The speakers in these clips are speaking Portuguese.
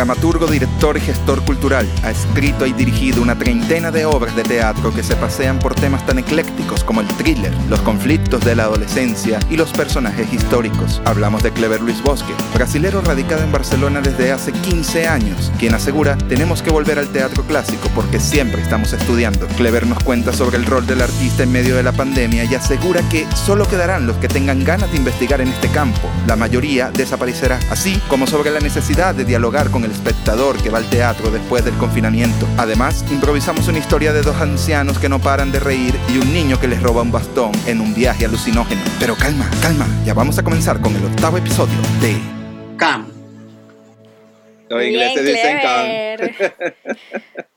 dramaturgo, director y gestor cultural, ha escrito y dirigido una treintena de obras de teatro que se pasean por temas tan eclécticos como el thriller, los conflictos de la adolescencia y los personajes históricos. Hablamos de Clever Luis Bosque, brasilero radicado en Barcelona desde hace 15 años, quien asegura tenemos que volver al teatro clásico porque siempre estamos estudiando. Clever nos cuenta sobre el rol del artista en medio de la pandemia y asegura que solo quedarán los que tengan ganas de investigar en este campo. La mayoría desaparecerá, así como sobre la necesidad de dialogar con el espectador que va al teatro después del confinamiento. Además, improvisamos una historia de dos ancianos que no paran de reír y un niño que les roba un bastón en un viaje alucinógeno. Pero calma, calma, ya vamos a comenzar con el octavo episodio de Cam. Los ingleses dicen Cam.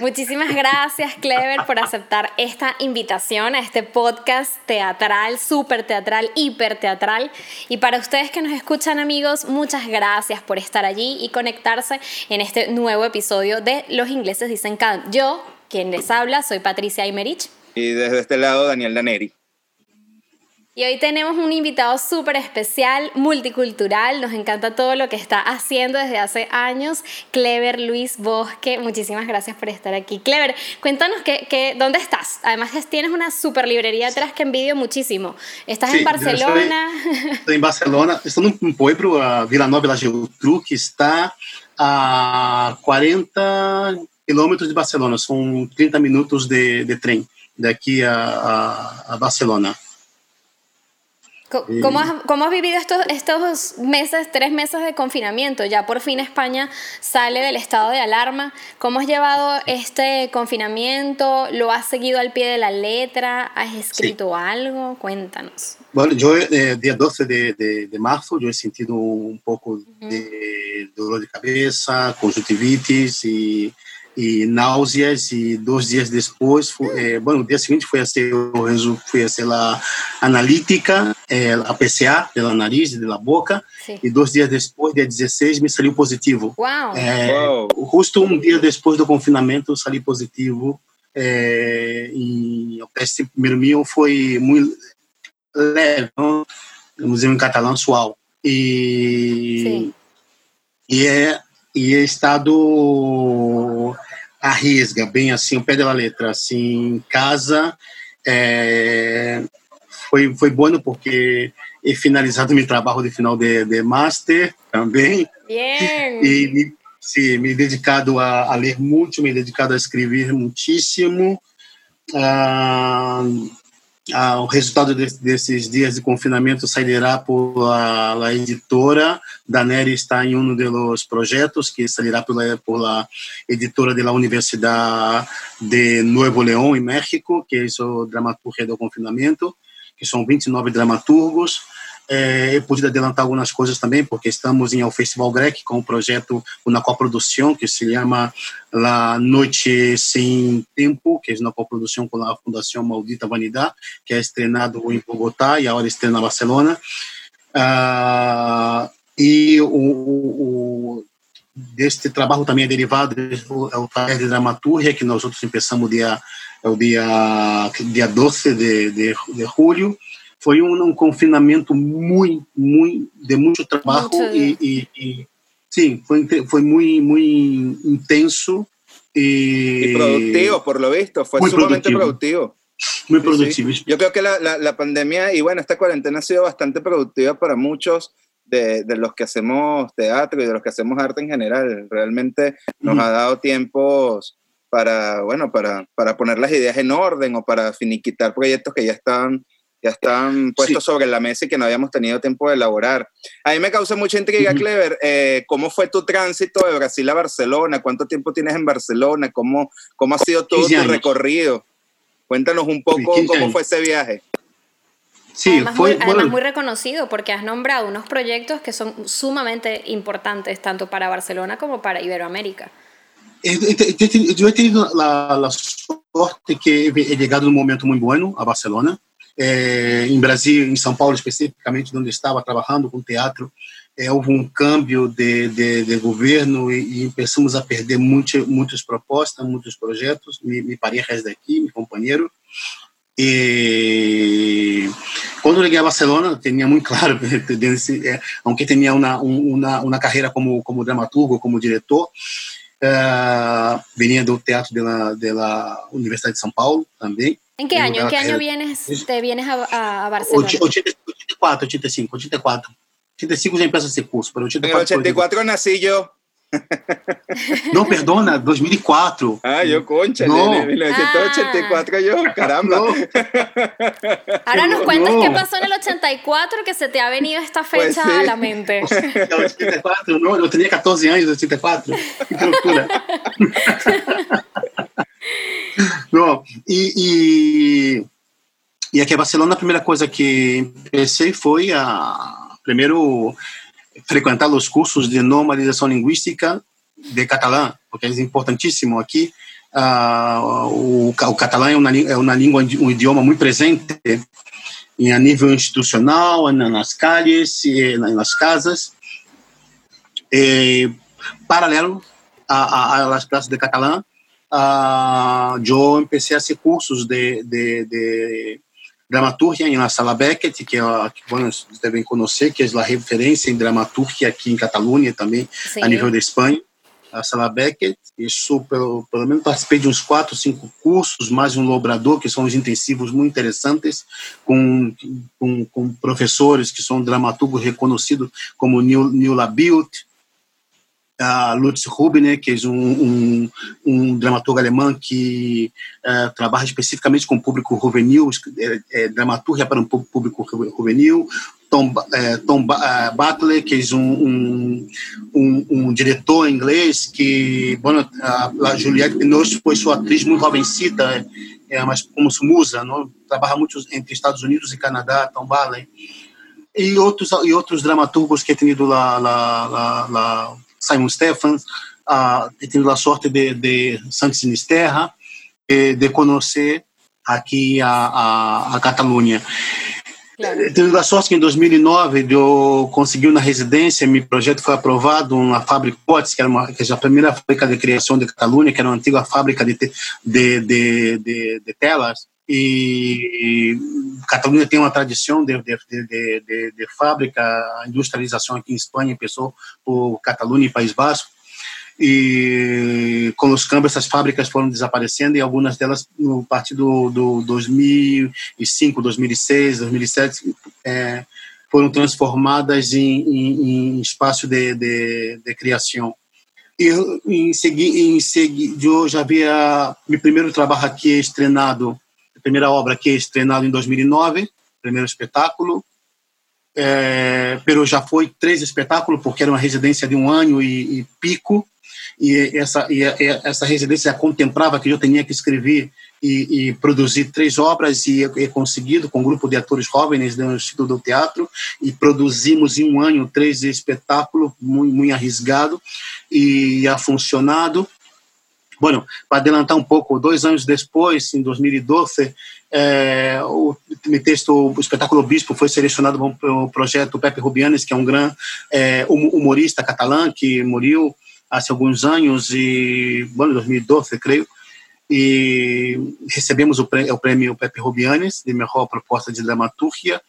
Muchísimas gracias, Clever, por aceptar esta invitación a este podcast teatral, súper teatral, hiper teatral. Y para ustedes que nos escuchan, amigos, muchas gracias por estar allí y conectarse en este nuevo episodio de Los ingleses dicen Can. Yo, quien les habla, soy Patricia Imerich. Y desde este lado, Daniel Daneri. Y hoy tenemos un invitado súper especial, multicultural, nos encanta todo lo que está haciendo desde hace años, Clever Luis Bosque, muchísimas gracias por estar aquí. Clever, cuéntanos que, dónde estás. Además tienes una super librería atrás que envidio muchísimo. ¿Estás en Barcelona? Estoy, en Barcelona, estoy en un pueblo, a Vila Nova la Geltrú, que está a 40 kilómetros de Barcelona, son 30 minutos de, de tren de aquí a, a Barcelona. ¿Cómo has, ¿Cómo has, vivido estos, estos meses, tres meses de confinamiento? Ya por fin España sale del estado de alarma. ¿Cómo has llevado este confinamiento? ¿Lo has seguido al pie de la letra? ¿Has escrito sí. algo? Cuéntanos. Bueno, yo eh, día 12 de, de, de, marzo yo he sentido un poco uh -huh. de dolor de cabeza, conjuntivitis y e náuseas e dois dias depois, foi, é, bom, no dia seguinte foi a ser o foi a ser a analítica, é, a PCA pela nariz e pela boca, Sim. e dois dias depois, dia 16, me saiu positivo. Uau! É, Uau. Justo um dia depois do confinamento, saiu positivo. É, e o teste primeiro meu foi muito leve, vamos dizer em catalão, suave. E, Sim. e é e é estado a risga, bem assim, o pé da letra, assim, em casa, é, foi, foi bom porque he finalizado meu trabalho de final de, de master também. Bien. E me, sim, me dedicado a, a, ler muito, me dedicado a escrever muitíssimo. Ah, ah, o resultado de, desses dias de confinamento sairá por a, a editora. Daneri está em um dos projetos que sairá pela, pela editora da Universidade de Nuevo León, em México, que é o dramaturgia do confinamento, que são 29 dramaturgos. É, eu pude adiantar algumas coisas também, porque estamos em ao Festival Grec com um projeto, uma coprodução que se chama La Noite Sem Tempo, que é uma coprodução com a Fundação Maldita Vanidade, que é estrenado em Bogotá e agora estrena em Barcelona. Uh, e o, o, deste trabalho também é derivado é o de dramaturgia, que nós outros começamos dia, é o dia, dia 12 de, de, de julho, foi um, um, confinamento muito, muito de muito trabalho muito. E, e, e, sim, foi foi muito muito intenso e, y productivo por lo visto, fue sumamente productivo. productivo. Muy productivo. Sí, sí. Yo creo que la, la, la, pandemia y bueno, esta cuarentena ha sido bastante productiva para muchos de, de, los que hacemos teatro y de los que hacemos arte en general. Realmente nos mm. ha dado tiempos para, bueno, para, para poner las ideas en orden o para finiquitar proyectos que ya están ya están puestos sí. sobre la mesa y que no habíamos tenido tiempo de elaborar. A mí me causa mucha intriga, uh -huh. Clever, eh, ¿cómo fue tu tránsito de Brasil a Barcelona? ¿Cuánto tiempo tienes en Barcelona? ¿Cómo, cómo ha sido todo tu recorrido? Cuéntanos un poco cómo fue ese viaje. Sí, además, fue, muy, además bueno, muy reconocido porque has nombrado unos proyectos que son sumamente importantes tanto para Barcelona como para Iberoamérica. Tenido la, la suerte que he llegado en un momento muy bueno a Barcelona. É, em Brasil, em São Paulo especificamente, onde estava trabalhando com teatro, é, houve um câmbio de, de, de governo e, e, começamos a perder muito, muitas propostas, muitos projetos. Me, me parei daqui, meu companheiro. E quando cheguei a Barcelona, tinha muito claro, aunque tinha uma, uma, uma carreira como, como dramaturgo, como diretor, uh, vinha do teatro da, da Universidade de São Paulo também. ¿En qué año? ¿En qué año vienes, te vienes a, a Barcelona? 84, 85, 84. 85 já empieza esse curso, pero 84... En 84 nací yo. No, perdona, 2004. Ah, yo concha, no. en 1984 ah. yo, caramba. No. Ahora nos cuentas no. qué pasó en el 84 que se te ha venido esta fecha pues sí. a la mente. 84, no, yo tenía 14 años, 84. Qué locura. no, e, e, e aqui em Barcelona a primeira coisa que pensei foi a primeiro frequentar os cursos de normalização linguística de catalã, porque é importantíssimo aqui. Uh, o, o catalã é uma, é uma língua, um idioma muito presente a nível institucional, nas calles, nas casas. E, paralelo às classes de catalã, uh, eu comecei a fazer cursos de, de, de dramaturgia em La Sala Beckett, que, é, que vocês devem conhecer, que é a referência em dramaturgia aqui em Catalunha também, Sim. a nível da Espanha. A Sala Beckett, isso pelo, pelo menos participei de uns quatro, cinco cursos, mais um lobrador, que são os intensivos muito interessantes, com, com, com professores que são dramaturgos reconhecidos como Neil, Neil Labilt, a Lutz Rubner, que é um, um, um dramaturgo alemão que uh, trabalha especificamente com o público juvenil, é, é dramaturgia para um público juvenil. Tom, é, Tom Butler, que é um, um, um, diretor inglês que, bueno, a, Juliette Binoche foi sua atriz muito jovencita, é, mas como musa, não? trabalha muito entre Estados Unidos e Canadá, Tom Butler. E outros, e outros dramaturgos que tem ido lá, lá, lá, lá Simon Stephens, uh, he tenido a sorte de, de Santos Sinisterra, de, de conhecer aqui a, a, a Catalunha. Claro. Tendo a sorte que em 2009 eu consegui uma residência, meu projeto foi aprovado na fábrica Potes, que era uma, que é a primeira fábrica de criação de Catalunha, que era uma antiga fábrica de, de, de, de, de telas. E Catalunha tem uma tradição de, de, de, de, de fábrica, industrialização aqui em Espanha começou por Catalunha e País Basco, e com os câmbios essas fábricas foram desaparecendo e algumas delas no partir do, do 2005, 2006, 2007 é, foram transformadas em, em, em espaço de, de, de, criação. E em seguida, em seguida, eu já havia meu primeiro trabalho aqui estrenado primeira obra que é estrenada em 2009, primeiro espetáculo. É, pero já foi três espetáculos, porque era uma residência de um ano e, e pico, e essa, e essa residência contemplava que eu tinha que escrever e, e produzir três obras, e é conseguido com um grupo de atores jovens do Instituto do Teatro, e produzimos em um ano três espetáculos, muito, muito arriscado, e ha funcionado. Bueno, para adelantar um pouco, dois anos depois, em 2012, é, o, texto, o espetáculo Bispo foi selecionado para o projeto Pepe Rubianes, que é um grande é, humorista catalã que morreu há alguns anos, e, bueno, em 2012, creio, e recebemos o prêmio, o prêmio Pepe Rubianes de melhor proposta de dramaturgia,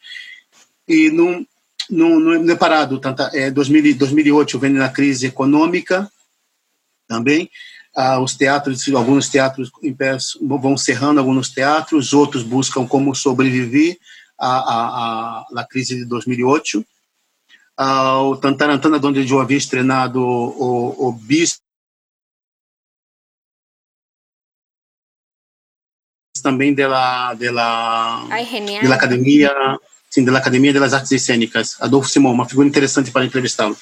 e não, não, não é parado, tanto, é, 2008 vem na crise econômica também, ah, os teatros, alguns teatros vão cerrando alguns teatros, outros buscam como sobreviver à, à, à, crise de 2008. Ah, o Tantarantana, onde eu havia treinado o, o Bis, também da da da academia sim da academia das artes cênicas Adolfo Simão uma figura interessante para entrevistá-lo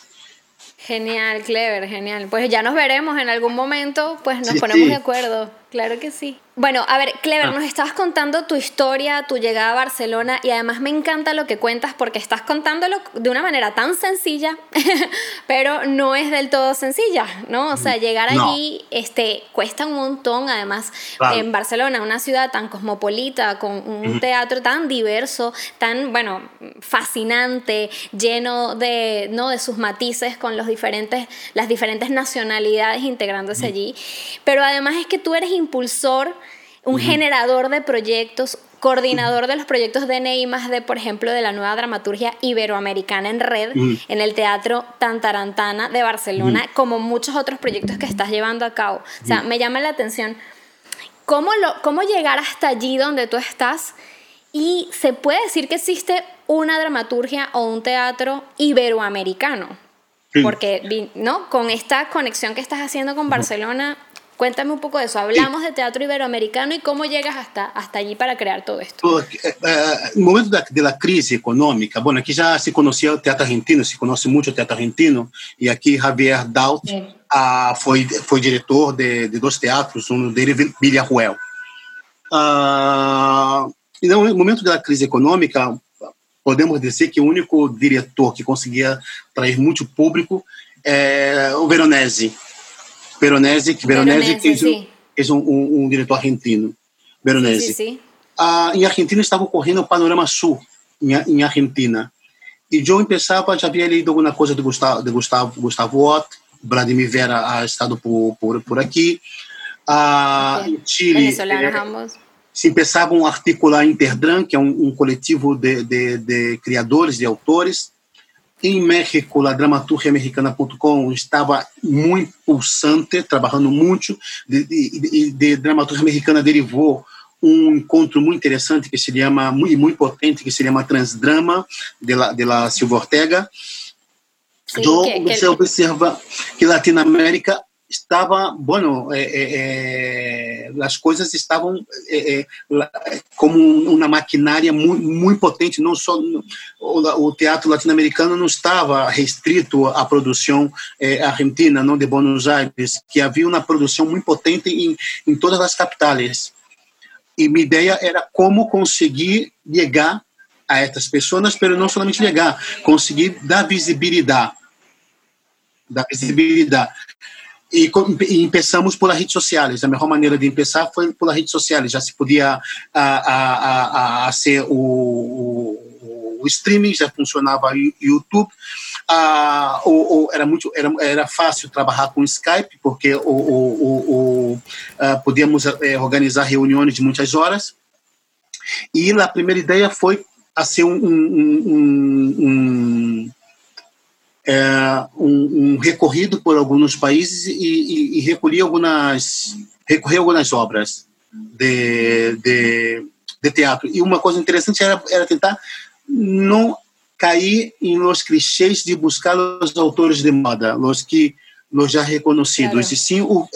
Genial, Clever, genial. Pues ya nos veremos en algún momento, pues nos ponemos de acuerdo. Claro que sí. Bueno, a ver, Clever, ah. nos estabas contando tu historia, tu llegada a Barcelona y además me encanta lo que cuentas porque estás contándolo de una manera tan sencilla, pero no es del todo sencilla, ¿no? O sea, llegar allí este, cuesta un montón, además en Barcelona, una ciudad tan cosmopolita, con un teatro tan diverso, tan, bueno, fascinante, lleno de, ¿no? de sus matices con los diferentes, las diferentes nacionalidades integrándose allí, pero además es que tú eres impulsor, un generador de proyectos coordinador de los proyectos de NEI más de, por ejemplo, de la nueva dramaturgia iberoamericana en red en el Teatro Tantarantana de Barcelona, como muchos otros proyectos que estás llevando a cabo. O sea, me llama la atención cómo, lo, cómo llegar hasta allí donde tú estás y se puede decir que existe una dramaturgia o un teatro iberoamericano. Porque, ¿no? Con esta conexión que estás haciendo con Barcelona, cuéntame un poco de eso. Hablamos de teatro iberoamericano y cómo llegas hasta, hasta allí para crear todo esto. No el momento de la crisis económica, bueno, aquí ya se conocía el teatro argentino, se conoce mucho el teatro argentino, y aquí Javier Daut uh, foi, foi diretor de, de dois teatros, um dele Villarruel. Uh, e no momento da crise econômica, podemos dizer que o único diretor que conseguia atrair muito público é o Veronese. Veronese, que Veronese, Veronese é, um, um, um, diretor argentino. Veronese. Ah, em Argentina estava ocorrendo o Panorama Sul, em, em Argentina. E eu pensava, já havia lido alguma coisa de Gustavo, de Gustavo, Gustavo Ott, Vladimir Vera ha estado por, por, por aqui. Ah, okay. Chile, é, se pensavam articular Interdran, que é um, um coletivo de, de, de, criadores, de autores. Em México, a dramaturgiamericana.com estava muito pulsante, trabalhando muito. De, de, de, dramaturgia americana derivou um encontro muito interessante que se chama, muito, muito potente, que se chama Transdrama, de la, de la Silva Ortega. Sim, então, que, você que... observa que Latinoamérica estava, bueno, é, é, as coisas estavam como uma maquinária muito, muito potente, não só o, o teatro latino-americano não estava restrito à produção argentina, não de Buenos Aires, que havia uma produção muito potente em, em todas as capitais. E minha ideia era como conseguir chegar a essas pessoas, mas não somente chegar, conseguir dar visibilidade da visibilidade. E, e começamos pelas redes sociais. A melhor maneira de começar foi pelas redes sociais. Já se podia a, a, a, a ser o, o, o, streaming, já funcionava o YouTube. Ah, o, era muito era, era fácil trabalhar com Skype porque o, o, podíamos eh, organizar reuniões de muitas horas e a primeira ideia foi a ser um, um, um, um é, um, um, recorrido por alguns países e, e, e recolhi algumas recorrer algumas obras de, de, de, teatro e uma coisa interessante era, era tentar não cair em los clichês de buscar os autores de moda, os que los já reconhecidos, claro. e sim o, uh,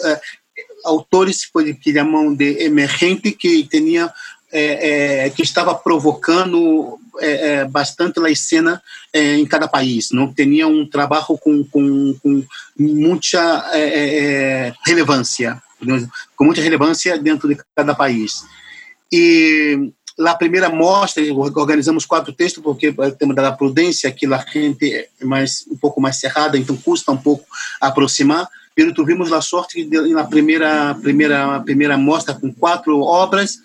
autores que chamam de emergente que tinha é, é, que estava provocando é, é bastante a cena é, em cada país. Não tinha um trabalho com, com, com muita é, relevância, com muita relevância dentro de cada país. E na primeira mostra organizamos quatro textos porque tema da prudência que a gente é mais um pouco mais cerrada, então custa um pouco aproximar. Pero tivemos a sorte de na primeira primeira primeira mostra com quatro obras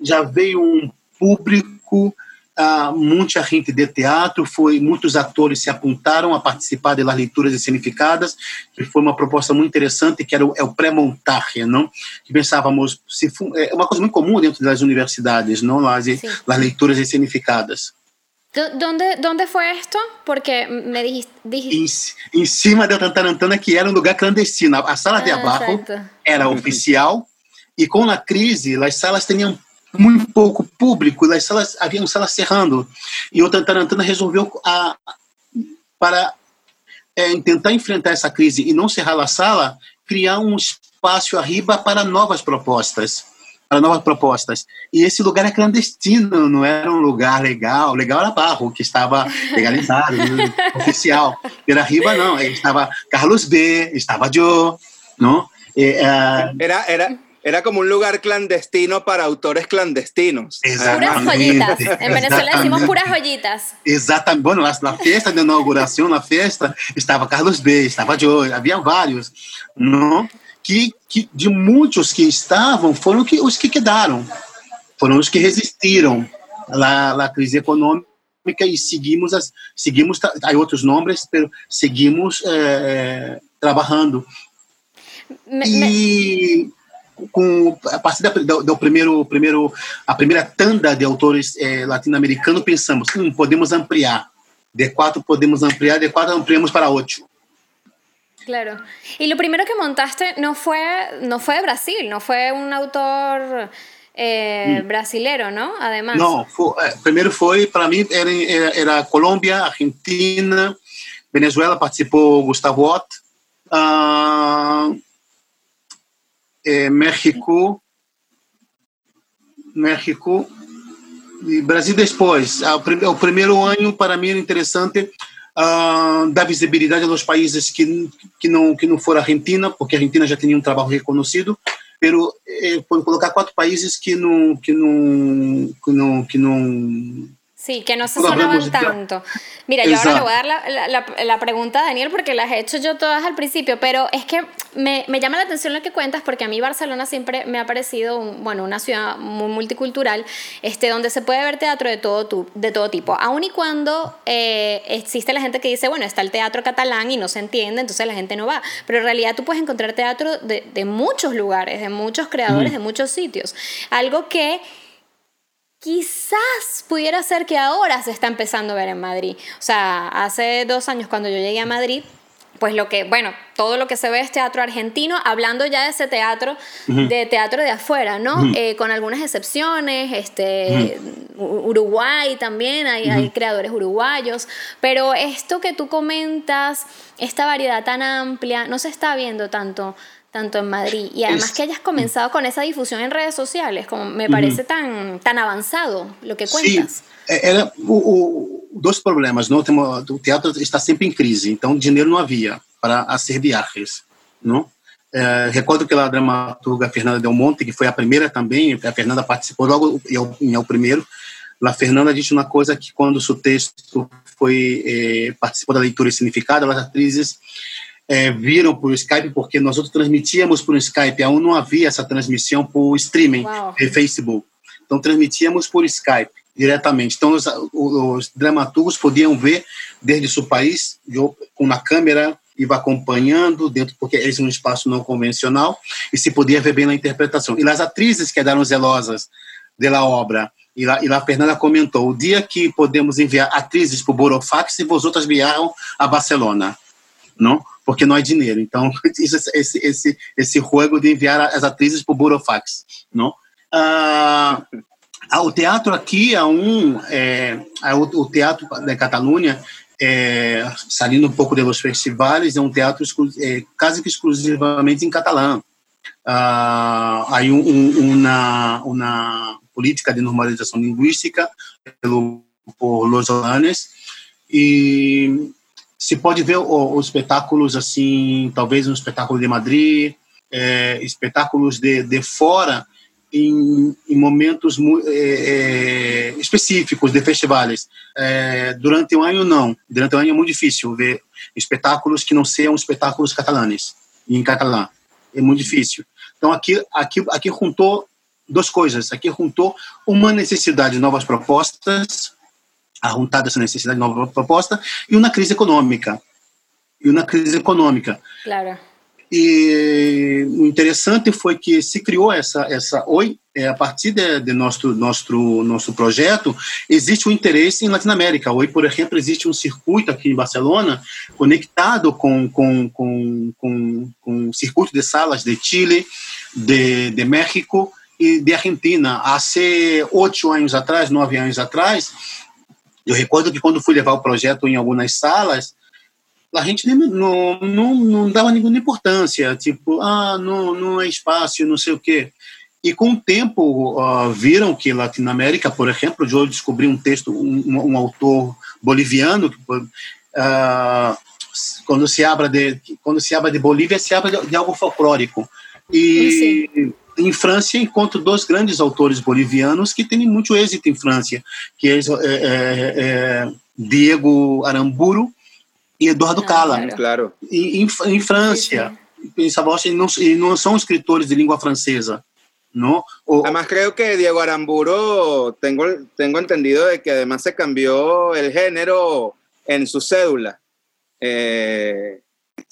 já veio um público, uh, muita gente de teatro, foi muitos atores se apontaram a participar das leituras escenificadas, que foi uma proposta muito interessante, que era o, é o pré-montagem, não? Que pensávamos, se é uma coisa muito comum dentro das universidades, não? As, as leituras escenificadas. ¿Dónde, ¿Dónde fue esto? Porque me dijiste... dijiste... Em, em cima da Tantarantana, que era um lugar clandestino. A sala ah, de abaixo era oficial, e com a crise, as salas tinham muito pouco público, as salas, haviam salas cerrando. E o Tantarantana resolveu, a, para é, tentar enfrentar essa crise e não cerrar a sala, criar um espaço arriba para novas propostas. Para novas propostas. E esse lugar é clandestino, não era um lugar legal. Legal era Barro, que estava legalizado, oficial. Era arriba, não. Estava Carlos B., estava Joe, não? E, uh, era, era, Era como un lugar clandestino para autores clandestinos. Puras joyitas. En Venezuela decimos puras joyitas. Exatamente. Bueno, la, la fiesta de inauguración, la fiesta, estava Carlos B., estava Joe, havia vários, não? Que, que de muitos que estavam, foram que, os que quedaram, foram os que resistiram à, à crise econômica e seguimos, as, seguimos há outros nomes, mas seguimos é, trabalhando. Me, e com a partir da, do, do, primeiro, primeiro, a primeira tanda de autores eh, latino-americanos, pensamos, hum, podemos ampliar. De quatro podemos ampliar, de quatro ampliamos para oito. Claro. Y lo primero que montaste no fue, no fue de Brasil, no fue un autor eh, mm. brasilero, ¿no? Además. No, fue, eh, primero fue, para mí era, era, era, Colombia, Argentina, Venezuela, participó Gustavo Ott, uh, eh, México, México e Brasil depois. O primeiro ano para mim era interessante uh, dar visibilidade aos países que que não que não foram Argentina, porque a Argentina já tinha um trabalho reconhecido, pero eh, colocar quatro países que não que não que não que não Sí, que no se sonaban tanto. Mira, yo ahora le voy a dar la, la, la, pregunta a Daniel porque las he hecho yo todas al principio, pero es que me, me, llama la atención lo que cuentas porque a mí Barcelona siempre me ha parecido, bueno, una ciudad muy multicultural, este, donde se puede ver teatro de todo, tu, de todo tipo. Aun y cuando eh, existe la gente que dice, bueno, está el teatro catalán y no se entiende, entonces la gente no va. Pero en realidad tú puedes encontrar teatro de, de muchos lugares, de muchos creadores, de muchos sitios. Algo que quizás pudiera ser que ahora se está empezando a ver en Madrid. O sea, hace dos años cuando yo llegué a Madrid, pues lo que, bueno, todo lo que se ve es teatro argentino, hablando ya de ese teatro, de teatro de afuera, ¿no? Eh, con algunas excepciones, este, Uruguay también, hay, hay, creadores uruguayos, pero esto que tú comentas, esta variedad tan amplia, no se está viendo tanto tanto en Madrid. Y además que hayas comenzado con esa difusión en redes sociales, como me parece tan, tan avançado lo que cuentas. Sim, era o, o, dois problemas. Não? O teatro está sempre em crise, então dinheiro não havia para fazer viagens. Não? É, recordo que a dramaturga Fernanda Del Monte, que foi a primeira também, a Fernanda participou logo em o primeiro, a Fernanda disse uma coisa que quando o seu texto foi eh, participou da leitura significado, as atrizes é, viram por Skype, porque nós outros transmitíamos por Skype, aún não havia essa transmissão por streaming de Facebook. Então, transmitíamos por Skype diretamente. Então, os, os dramaturgos podiam ver desde seu país, com uma câmera, iba acompanhando dentro, porque esse é um espaço não convencional, e se podia ver bem na interpretação. E as atrizes quedaram zelosas da obra. E lá, e lá a Fernanda comentou: o dia que podemos enviar atrizes para o Borofax e vosotras viaram a Barcelona. Não? porque não há dinheiro. Então, esse, esse, esse jogo de enviar as atrizes para o Burofax. Não? Ah, o teatro aqui é um. É, o, o, teatro da Catalunha, é, saindo um pouco dos festivais, é um teatro é, quase que exclusivamente em catalão. Ah, há um, um, uma, uma política de normalização linguística pelo, por Los Olanes e se pode ver os espetáculos assim, talvez um espetáculo de Madrid, é, espetáculos de, de fora em, em momentos é, é, específicos de festivais. É, durante um ano não, durante um ano é muito difícil ver espetáculos que não sejam espetáculos catalanes em catalã. É muito difícil. Então aqui aqui aqui juntou duas coisas. Aqui juntou uma necessidade de novas propostas arruntada essa necessidade de nova proposta e uma crise econômica. E uma crise econômica. Claro e o interessante foi que se criou essa essa oi é, a partir de, de nosso nosso nosso projeto existe um interesse em Latinoamérica hoje por exemplo existe um circuito aqui em Barcelona conectado com com com com, com um circuito de salas de Chile de, de México e de Argentina. Há oito anos atrás nove anos atrás eu recordo que quando fui levar o projeto em algumas salas, a gente não, não, não dava nenhuma importância, tipo, ah, não, não é espaço, não sei o quê. E com o tempo uh, viram que Latinoamérica, por exemplo, eu descobri um texto, um, um autor boliviano, uh, quando se habla de quando se habla de Bolívia, se habla de, de algo folclórico. E Sim em França encontro dois grandes autores bolivianos que têm muito êxito em França, que é, é, é, é Diego Aramburu e Eduardo ah, Cala. Claro. E, em, em França, em Savoia, não, não são escritores de língua francesa. ¿no? O, además creo que Diego Aramburu, tengo, tengo entendido de que además se cambió el género en su cédula. Eh,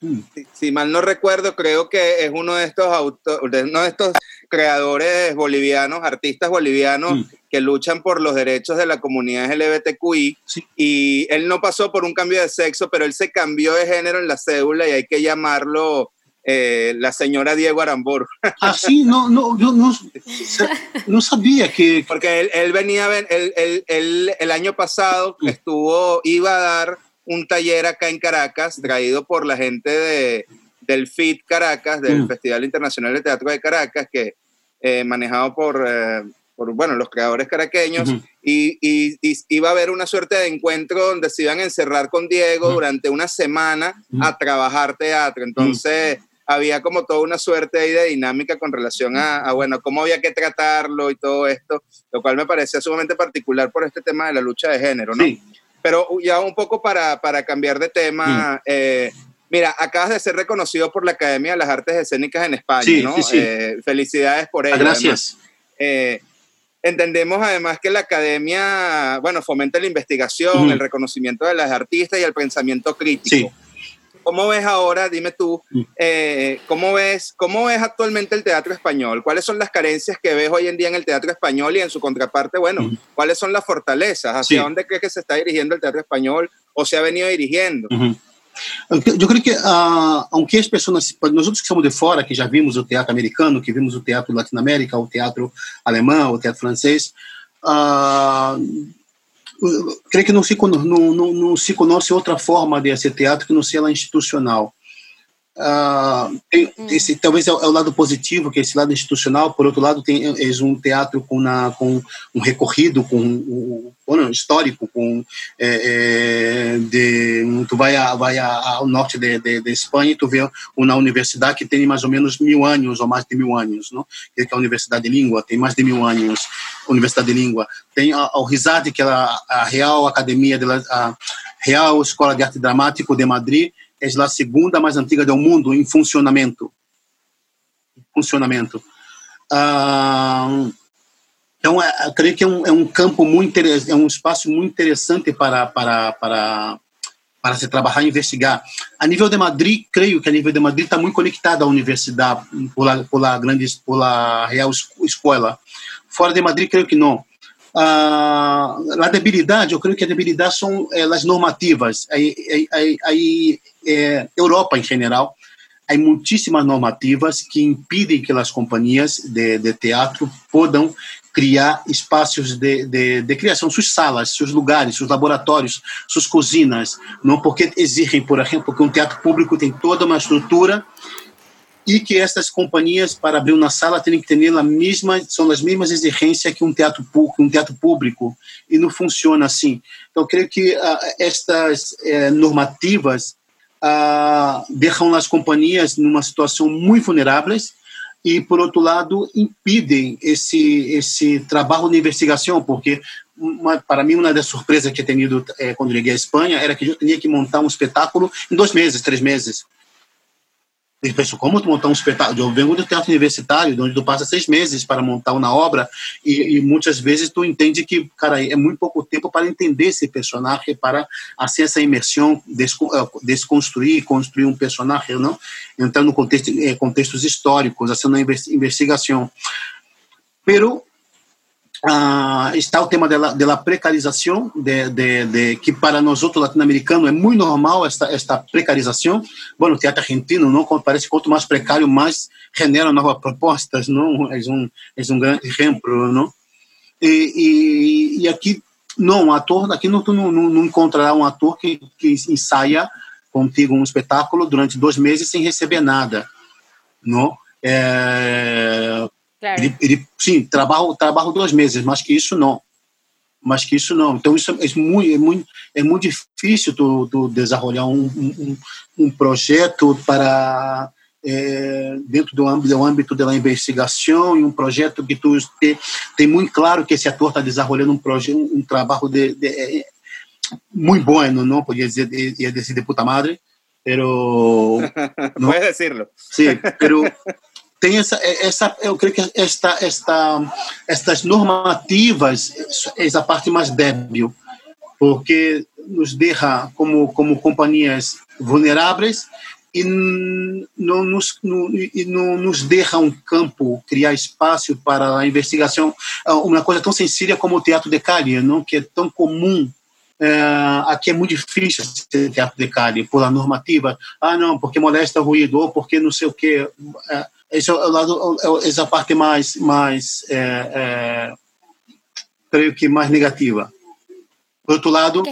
mm. si, mal no recuerdo, creo que es uno de estos uno de estos creadores bolivianos, artistas bolivianos mm. que luchan por los derechos de la comunidad LGBTQI. Y él no pasó por un cambio de sexo, pero él se cambió de género en la cédula y hay que llamarlo eh, la señora Diego Arambor. Ah, sí, no, no, yo no, no sabía que... Porque él, él venía, él, él, el año pasado mm. estuvo, iba a dar un taller acá en Caracas, traído por la gente de, del FIT Caracas, del mm. Festival Internacional de Teatro de Caracas, que eh, manejado por, eh, por, bueno, los creadores caraqueños, y, y, iba a haber una suerte de encuentro donde se iban a encerrar con Diego durante una semana a trabajar teatro. Entonces, había como toda una suerte ahí de dinámica con relación a, bueno, cómo había que tratarlo y todo esto, lo cual me parecía sumamente particular por este tema de la lucha de género, ¿no? Pero ya un poco para, para cambiar de tema, eh, mira, acabas de ser reconocido por la Academia de las Artes Escénicas en España, ¿no? Eh, felicidades por ello. Gracias. Eh, entendemos además que la academia, bueno, fomenta la investigación, el reconocimiento de las artistas y el pensamiento crítico. ¿Cómo ves ahora, dime tú, eh, ¿cómo, ves, cómo ves actualmente el teatro español? ¿Cuáles son las carencias que ves hoy en día en el teatro español y en su contraparte, bueno, cuáles son las fortalezas? ¿Hacia dónde crees que se está dirigiendo el teatro español o se ha venido dirigiendo? Eu creio que, uh, aunque as pessoas, nós outros que somos de fora, que já vimos o teatro americano, que vimos o teatro latino-américa, o teatro alemão, o teatro francês, uh, creio que não se, não, não, não se conhece outra forma de ser teatro que não seja institucional. Uh, tem, hum. esse, talvez é, é, o lado positivo, que é esse lado institucional, por outro lado, tem é um teatro com, na, com um recorrido com um, um, histórico, com é, é, de, tu vai, a, vai a, ao norte de, de, de, Espanha e tu vê uma universidade que tem mais ou menos mil anos, ou mais de mil anos, não? que é a Universidade de Língua, tem mais de mil anos, Universidade de Língua. Tem a, a RISAD, que é a, a Real Academia, de la, a Real Escola de Arte Dramático de Madrid, é a segunda mais antiga do mundo em funcionamento. Funcionamento. Ah, então, é, creio que é um, é um campo muito é um espaço muito interessante para, para, para, para se trabalhar e investigar. A nível de Madrid, creio que a nível de Madrid está muito conectado à universidade, por la, por la, grande, por la Real Escola. Fora de Madrid, creio que não. Ah, a debilidade, eu creio que a debilidade são é, as normativas. Aí, é, Europa em geral, há muitíssimas normativas que impedem que as companhias de, de teatro possam criar espaços de, de, de, criação, suas salas, seus lugares, seus laboratórios, suas cozinhas, não porque exigem, por exemplo, que um teatro público tem toda uma estrutura e que essas companhias para abrir uma sala têm que ter a mesma são as mesmas exigências que um teatro público um teatro público. E não funciona assim. Então creio que uh, estas uh, normativas uh, deixam as companhias numa situação muito vulneráveis e por outro lado impedem esse esse trabalho de investigação porque uma, para mim uma das surpresas que eu tenho ido eh, quando cheguei à Espanha era que eu tinha que montar um espetáculo em dois meses três meses ele pensou, como montar um espetáculo? Eu venho do teatro universitário, onde tu passa seis meses para montar uma obra e, e, muitas vezes tu entende que, cara, é muito pouco tempo para entender esse personagem, para assim essa imersão, eh, desconstruir, construir um personagem, não? Entrar no contexto, eh, contextos históricos, assim, uma investigação. Pero Uh, está o tema da, precarização, de, de, de, que para nós outros latino-americanos é muito normal esta, esta precarização. Bom, o teatro argentino não parece quanto mais precário, mais genera novas propostas, não? É um é um grande exemplo, não? E, e, e aqui não, um ator aqui não, não, não encontrará um ator que, que ensaia contigo um espetáculo durante dois meses sem receber nada, não? É, Claro. Ele, ele, sim, trabalha, trabalha dois meses, mas que isso não. Mas que isso não. Então, isso é, muito, é muito, é muito difícil tu, tu desenvolver um, um, um projeto para é, dentro do âmbito, do âmbito da investigação e um projeto que tu te, tem muito claro que esse ator está desenvolvendo um projeto, um, trabalho de, de é, muito bom, não, não podia dizer, ia dizer de puta madre, pero... Puedes decirlo. Sí, pero tem essa, essa eu creio que esta, esta, estas normativas é a parte mais débil, porque nos deixa como, como companhias vulneráveis e não nos, no, e não nos deixa um campo, criar espaço para a investigação. Ah, uma coisa tão sensível como o teatro de calle, não? que é tão comum é, aqui é muito difícil de calle, por a normativa. Ah, não, porque molesta ruído, ou porque não sei o quê. É, esse é o lado, é, essa parte mais, mais é, é, creio que mais negativa. Por outro lado,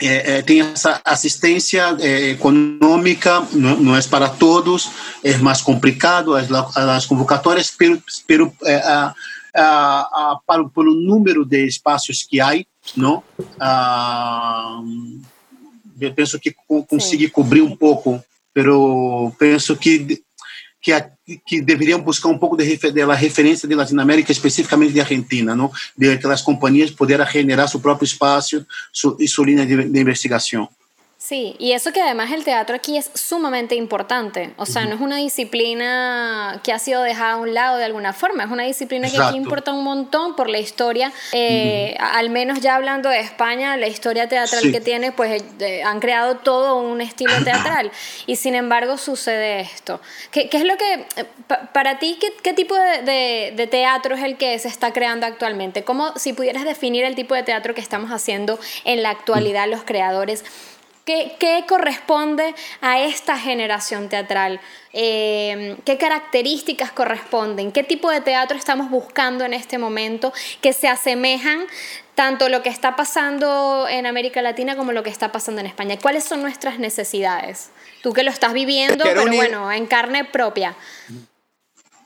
é, é, tem essa assistência é, econômica, não, não, é para todos, é mais complicado, as, as convocatórias, pelo, pelo, é, a, a, a, para, pelo número de espaços que há, não? Ah, eu penso que consegui cobrir um pouco, pero penso que que, a, que deveriam buscar um pouco de, de referência de Latinoamérica, especificamente de Argentina, não? de aquelas companhias poderem generar seu próprio espaço e sua linha de, de investigação. Sí, y eso que además el teatro aquí es sumamente importante, o sea, no es una disciplina que ha sido dejada a un lado de alguna forma, es una disciplina que aquí importa un montón por la historia, eh, al menos ya hablando de España, la historia teatral que tiene, pues eh, han creado todo un estilo teatral y sin embargo sucede esto. ¿Qué, qué es lo que, eh, para ti, qué, qué tipo de, de, de teatro es el que se está creando actualmente? ¿Cómo, si pudieras definir el tipo de teatro que estamos haciendo en la actualidad los creadores? ¿Qué, corresponde a esta generación teatral? Eh, ¿Qué características corresponden? ¿Qué tipo de teatro estamos buscando en este momento que se asemejan tanto lo que está pasando en América Latina como lo que está pasando en España? ¿Cuáles son nuestras necesidades? Tú que lo estás viviendo, pero bueno, en carne propia.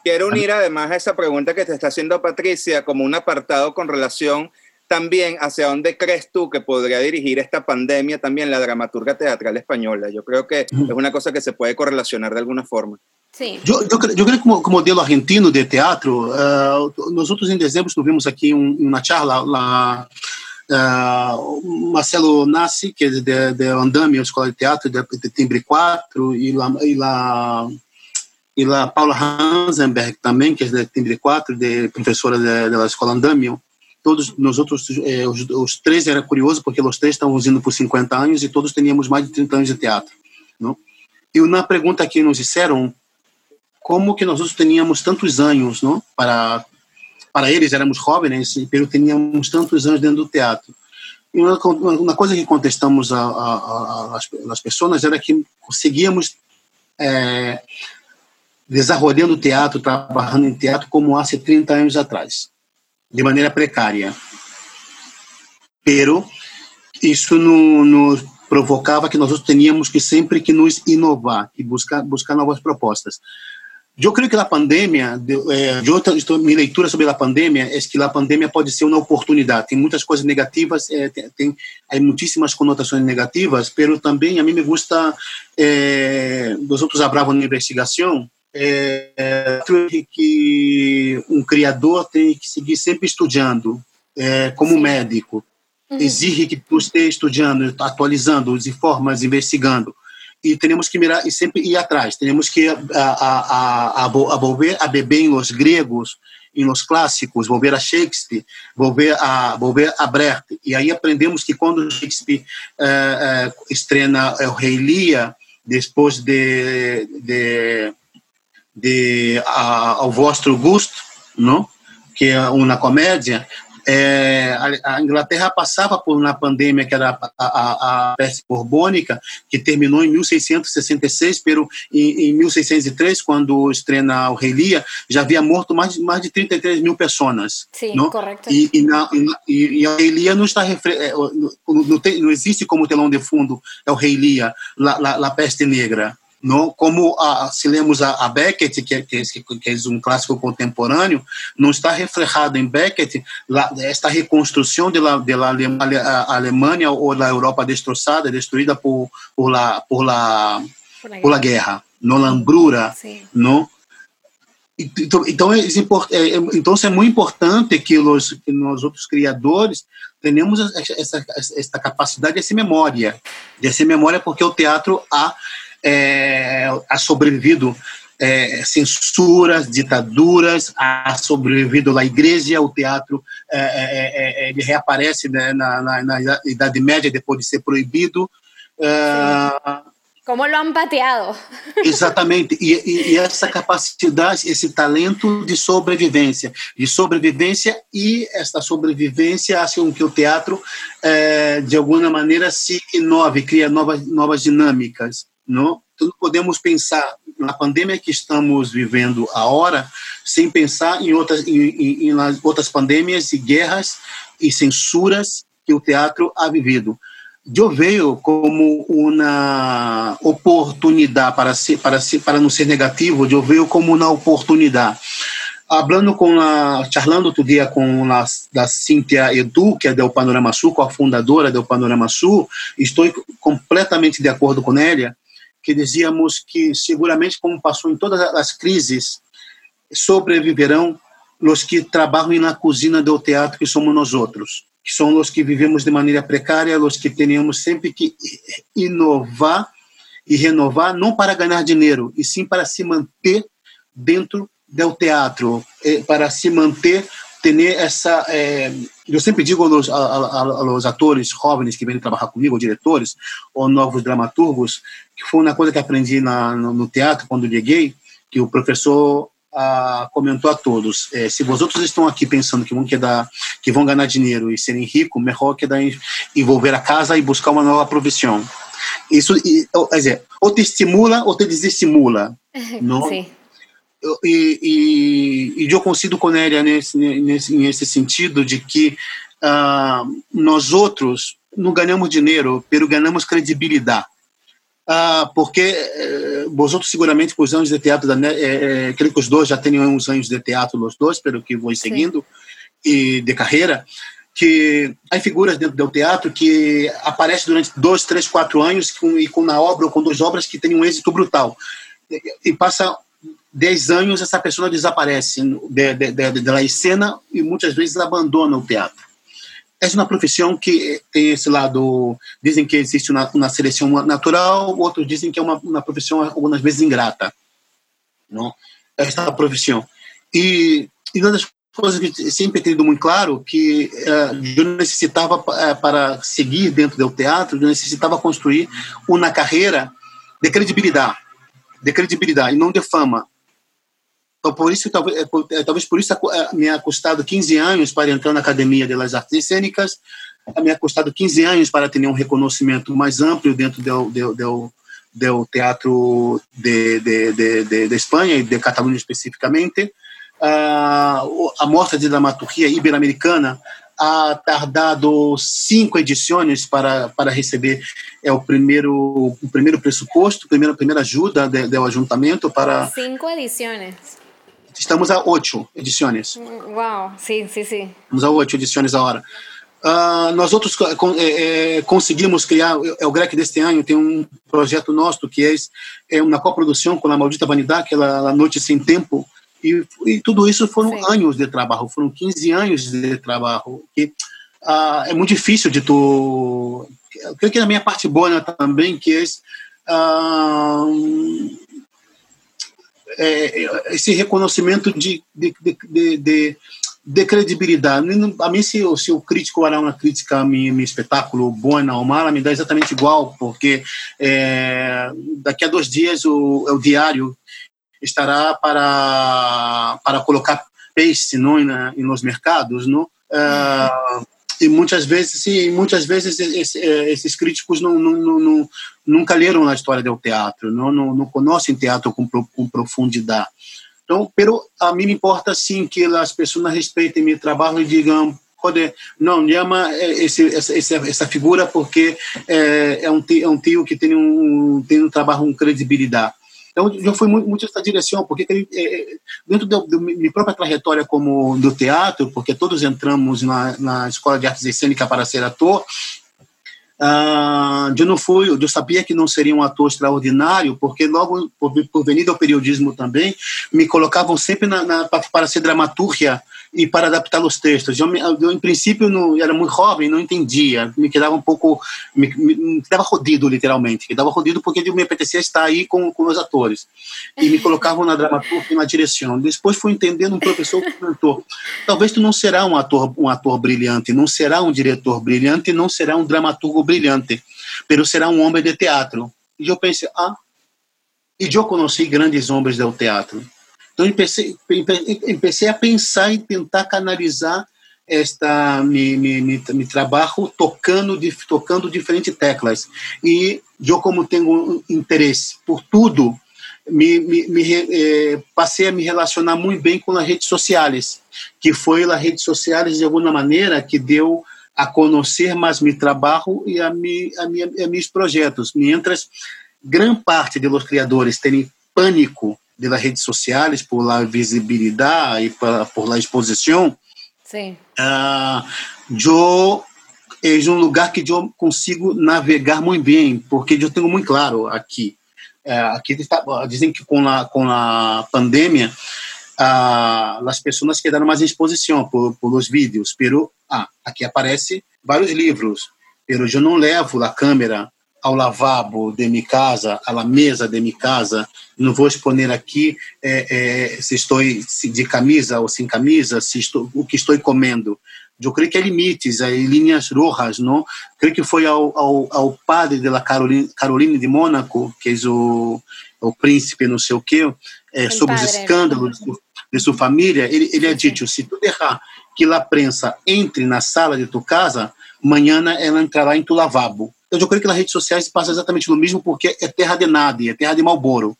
Quiero unir además a esa pregunta que te está haciendo Patricia como un apartado con relación también hacia dónde crees tú que podría dirigir esta pandemia también la dramaturga teatral española. Yo creo que es una cosa que se puede correlacionar de alguna forma. Sí. Yo, yo, yo creo que como, como modelo argentino de teatro, uh, nosotros en dezembro tuvimos aquí un, una charla, la, uh, Marcelo Nassi, que es de, de Andamio, Escola de Teatro, de, de Timbre 4, y la, y la, y la Paula Hansenberg também, que é de Timbre 4, de professora da de, de Escola Andamio, todos nós outros, eh, os, os, três era curioso porque os três estavam indo por 50 anos e todos teníamos mais de 30 anos de teatro, não? E na pergunta que nos disseram como que nós outros teníamos tantos anos, não? Para para eles éramos jovens, pero teníamos tantos anos dentro do teatro. E uma, uma coisa que contestamos a, a, a, as, pessoas era que conseguíamos é, desenvolvendo teatro, trabalhando em teatro como há 30 anos atrás de maneira precária. Pero isso nos provocava que nós teníamos que sempre que nos inovar e buscar buscar novas propostas. Eu creio que a pandemia, eh, eu estou, minha leitura sobre a pandemia é que a pandemia pode ser uma oportunidade. Tem muitas coisas negativas, eh, tem, tem muitíssimas conotações negativas, mas também a mim me gusta, eh, nós outros abravam na investigação, é, que um criador tem que seguir sempre estudando, é, como médico. Uhum. Exige que tu esteja estudando, atualizando os informes, investigando. E temos que mirar e sempre ir atrás. Temos que a, a, a, a, volver a beber em os gregos, em os clássicos, volver a Shakespeare, volver a, volver a Brecht. E aí aprendemos que quando Shakespeare é, é, estrena o Rei Lear, depois de, de de a, ao vosso gosto, não? que é uma comédia, é, a, a, Inglaterra passava por uma pandemia que era a, a, a, peste borbônica, que terminou em 1666, pero em, em 1603, quando estrena o Rei Lear, já havia morto mais, mais de 33 mil pessoas. Sim, não? correto. E, e, na, e, e o Rei Lear não está é, não, tem, não existe como telão de fundo é o Rei Lear, la, la, la peste negra não, como a, se lemos a, a Beckett, que, que, que, é um clássico contemporâneo, não está reflejado em Beckett la, esta reconstrução da de de Alemanha ou da Europa destroçada, destruída por, por, la, por, la, por la guerra, no la hambrura, não? Então, então, é, é, então é muito importante que, os, nós outros criadores tenhamos essa, essa, capacidade, essa memória, essa memória porque o teatro há é, ha sobrevivido é, censuras, ditaduras, ha sobrevivido a igreja, o teatro é, é, é, ele reaparece né, na, na, na, Idade Média depois de ser proibido. Como lo han pateado. Exatamente. E, e, e, essa capacidade, esse talento de sobrevivência. De sobrevivência e essa sobrevivência faz com que o teatro, é, de alguma maneira, se inove, cria novas, novas dinâmicas. Não? Então, podemos pensar na pandemia que estamos vivendo agora, sem pensar em outras, em, em, em outras pandemias e guerras e censuras que o teatro ha vivido eu vejo como uma oportunidade para ser, para ser, para não ser negativo, eu vejo como uma oportunidade. Hablando com a, charlando outro dia com a da Cíntia Edu, que é do Panorama Sul, com a fundadora do Panorama Sul, estou completamente de acordo com ela, que dizíamos que seguramente como passou em todas as crises, sobreviverão os que trabalham na cozinha do teatro, que somos nós outros que são os que vivemos de maneira precária, os que temos sempre que inovar e renovar, não para ganhar dinheiro, e sim para se manter dentro do teatro, para se manter, ter essa. É, eu sempre digo aos, aos atores jovens que vêm trabalhar comigo, ou diretores, ou novos dramaturgos, que foi uma coisa que aprendi na, no, no teatro quando cheguei, que o professor ah, comentou a todos: é, se vocês estão aqui pensando que vão, quedar, que vão ganhar dinheiro e serem ricos, melhor que envolver a casa e buscar uma nova profissão. Isso, quer dizer, ou te estimula ou te desestimula. não? Sim. E, e, e eu consigo com ela nesse, nesse, nesse sentido de que uh, nós outros não ganhamos dinheiro, pero ganhamos credibilidade. Ah, porque eh, outros seguramente com os anos de teatro, da, eh, eh, creio que os dois já têm uns anos de teatro, os dois, pelo que vou seguindo, e de carreira, que há figuras dentro do teatro que aparecem durante dois, três, quatro anos com, e com na obra ou com duas obras que têm um êxito brutal. E, e passa dez anos, essa pessoa desaparece da de, de, de, cena e muitas vezes abandona o teatro é uma profissão que tem esse lado, dizem que existe uma, uma seleção natural, outros dizem que é uma, uma profissão algumas vezes ingrata, não? Esta profissão. E, e uma das coisas que sempre tenho muito claro que uh, eu necessitava uh, para seguir dentro do teatro, eu necessitava construir uma carreira de credibilidade, de credibilidade e não de fama. Então, por isso, talvez, é, é, talvez por isso é, me ha custado 15 anos para entrar na Academia das Artes Cênicas, me ha custado 15 anos para ter um reconhecimento mais amplo dentro do, do, do, do teatro de, de, de, de, de Espanha e de Catalunha especificamente. Uh, a Mostra de Dramaturgia Ibero-Americana ha tardado cinco edições para, para receber é o primeiro o primeiro pressuposto, primeira primeira ajuda do ajuntamento para cinco edições Estamos a oito edições. Uau, sim, sim, sim. Estamos a oito edições a hora. Uh, nós outros é, é, conseguimos criar, é o GREC deste ano, tem um projeto nosso que é, é uma coprodução com a Maldita Vanidade, aquela Noite Sem Tempo, e, e tudo isso foram Sim. anos de trabalho, foram 15 anos de trabalho. Uh, é muito difícil de tu. Eu creio que na minha parte boa também, que é uh, é, esse reconhecimento de, de, de, de, de credibilidade. A mim, se, se o crítico olhar uma crítica a meu, meu espetáculo, boa ou mala, me dá exatamente igual, porque é, daqui a dois dias o, o diário estará para, para colocar peixe não, na, nos mercados, não? Uh, e muitas vezes, sim, muitas vezes esses críticos não, não, não, nunca leram a história do teatro, não, não, não conhecem teatro com, com profundidade. Então, pero a mim me importa sim que as pessoas respeitem meu trabalho e digam pode não chama esse, essa, essa figura porque é, é, um tio, é um tio que tem um tem um trabalho com credibilidade então, eu fui muito, muito essa direção, porque é, dentro da minha própria trajetória como do teatro, porque todos entramos na, na Escola de Artes Cênicas para ser ator, Uh, eu não fui, eu sabia que não seria um ator extraordinário, porque logo por, por venir do periodismo também, me colocavam sempre na, na, para ser dramaturgia e para adaptar os textos. Eu, eu em princípio, não, era muito jovem, não entendia, me quedava um pouco, me, me, me rodido, literalmente, quedava rodido porque eu me apetecia estar aí com, com os atores. E me colocavam na dramaturgia e na direção. Depois fui entendendo um professor comentou, talvez tu não será um ator, um ator brilhante, não será um diretor brilhante, não será um dramaturgo brilhante, pero será um homem de teatro E eu pensei, ah, e eu conheci grandes homens do teatro. Então, eu pensei, comecei a pensar e tentar canalizar esta me, me, me, me trabalho tocando tocando diferentes teclas. E eu como tenho interesse por tudo me, me, me eh, passei a me relacionar muito bem com as redes sociais que foi as redes sociais de alguma maneira que deu a conhecer mais meu trabalho e a, mi, a, minha, a meus projetos. Mientras grande parte dos criadores têm pânico das redes sociais por la visibilidade e por, por la exposição Sim. Uh, eu é um lugar que eu consigo navegar muito bem, porque eu tenho muito claro aqui. Uh, aqui está, dizem que com a com a pandemia uh, as pessoas quedaram mais em exposição por, por os vídeos, pero ah, aqui aparece vários livros, pero eu não levo a câmera ao lavabo de minha casa, à mesa de minha casa. Não vou exponer aqui é, é, se estou de camisa ou sem camisa, se estou, o que estou comendo. Eu creio que há limites, há linhas rojas, não? Creio que foi ao, ao, ao padre da Carolina, Carolina de Mônaco, que é o, o príncipe, não sei o quê, é, sobre os escândalos de, de sua família. Ele, ele é dito: se tu deixar que a prensa entre na sala de tua casa, amanhã ela entrará em tu lavabo eu creio que nas redes sociais passa exatamente o mesmo, porque é terra de nada, é terra de Malboro.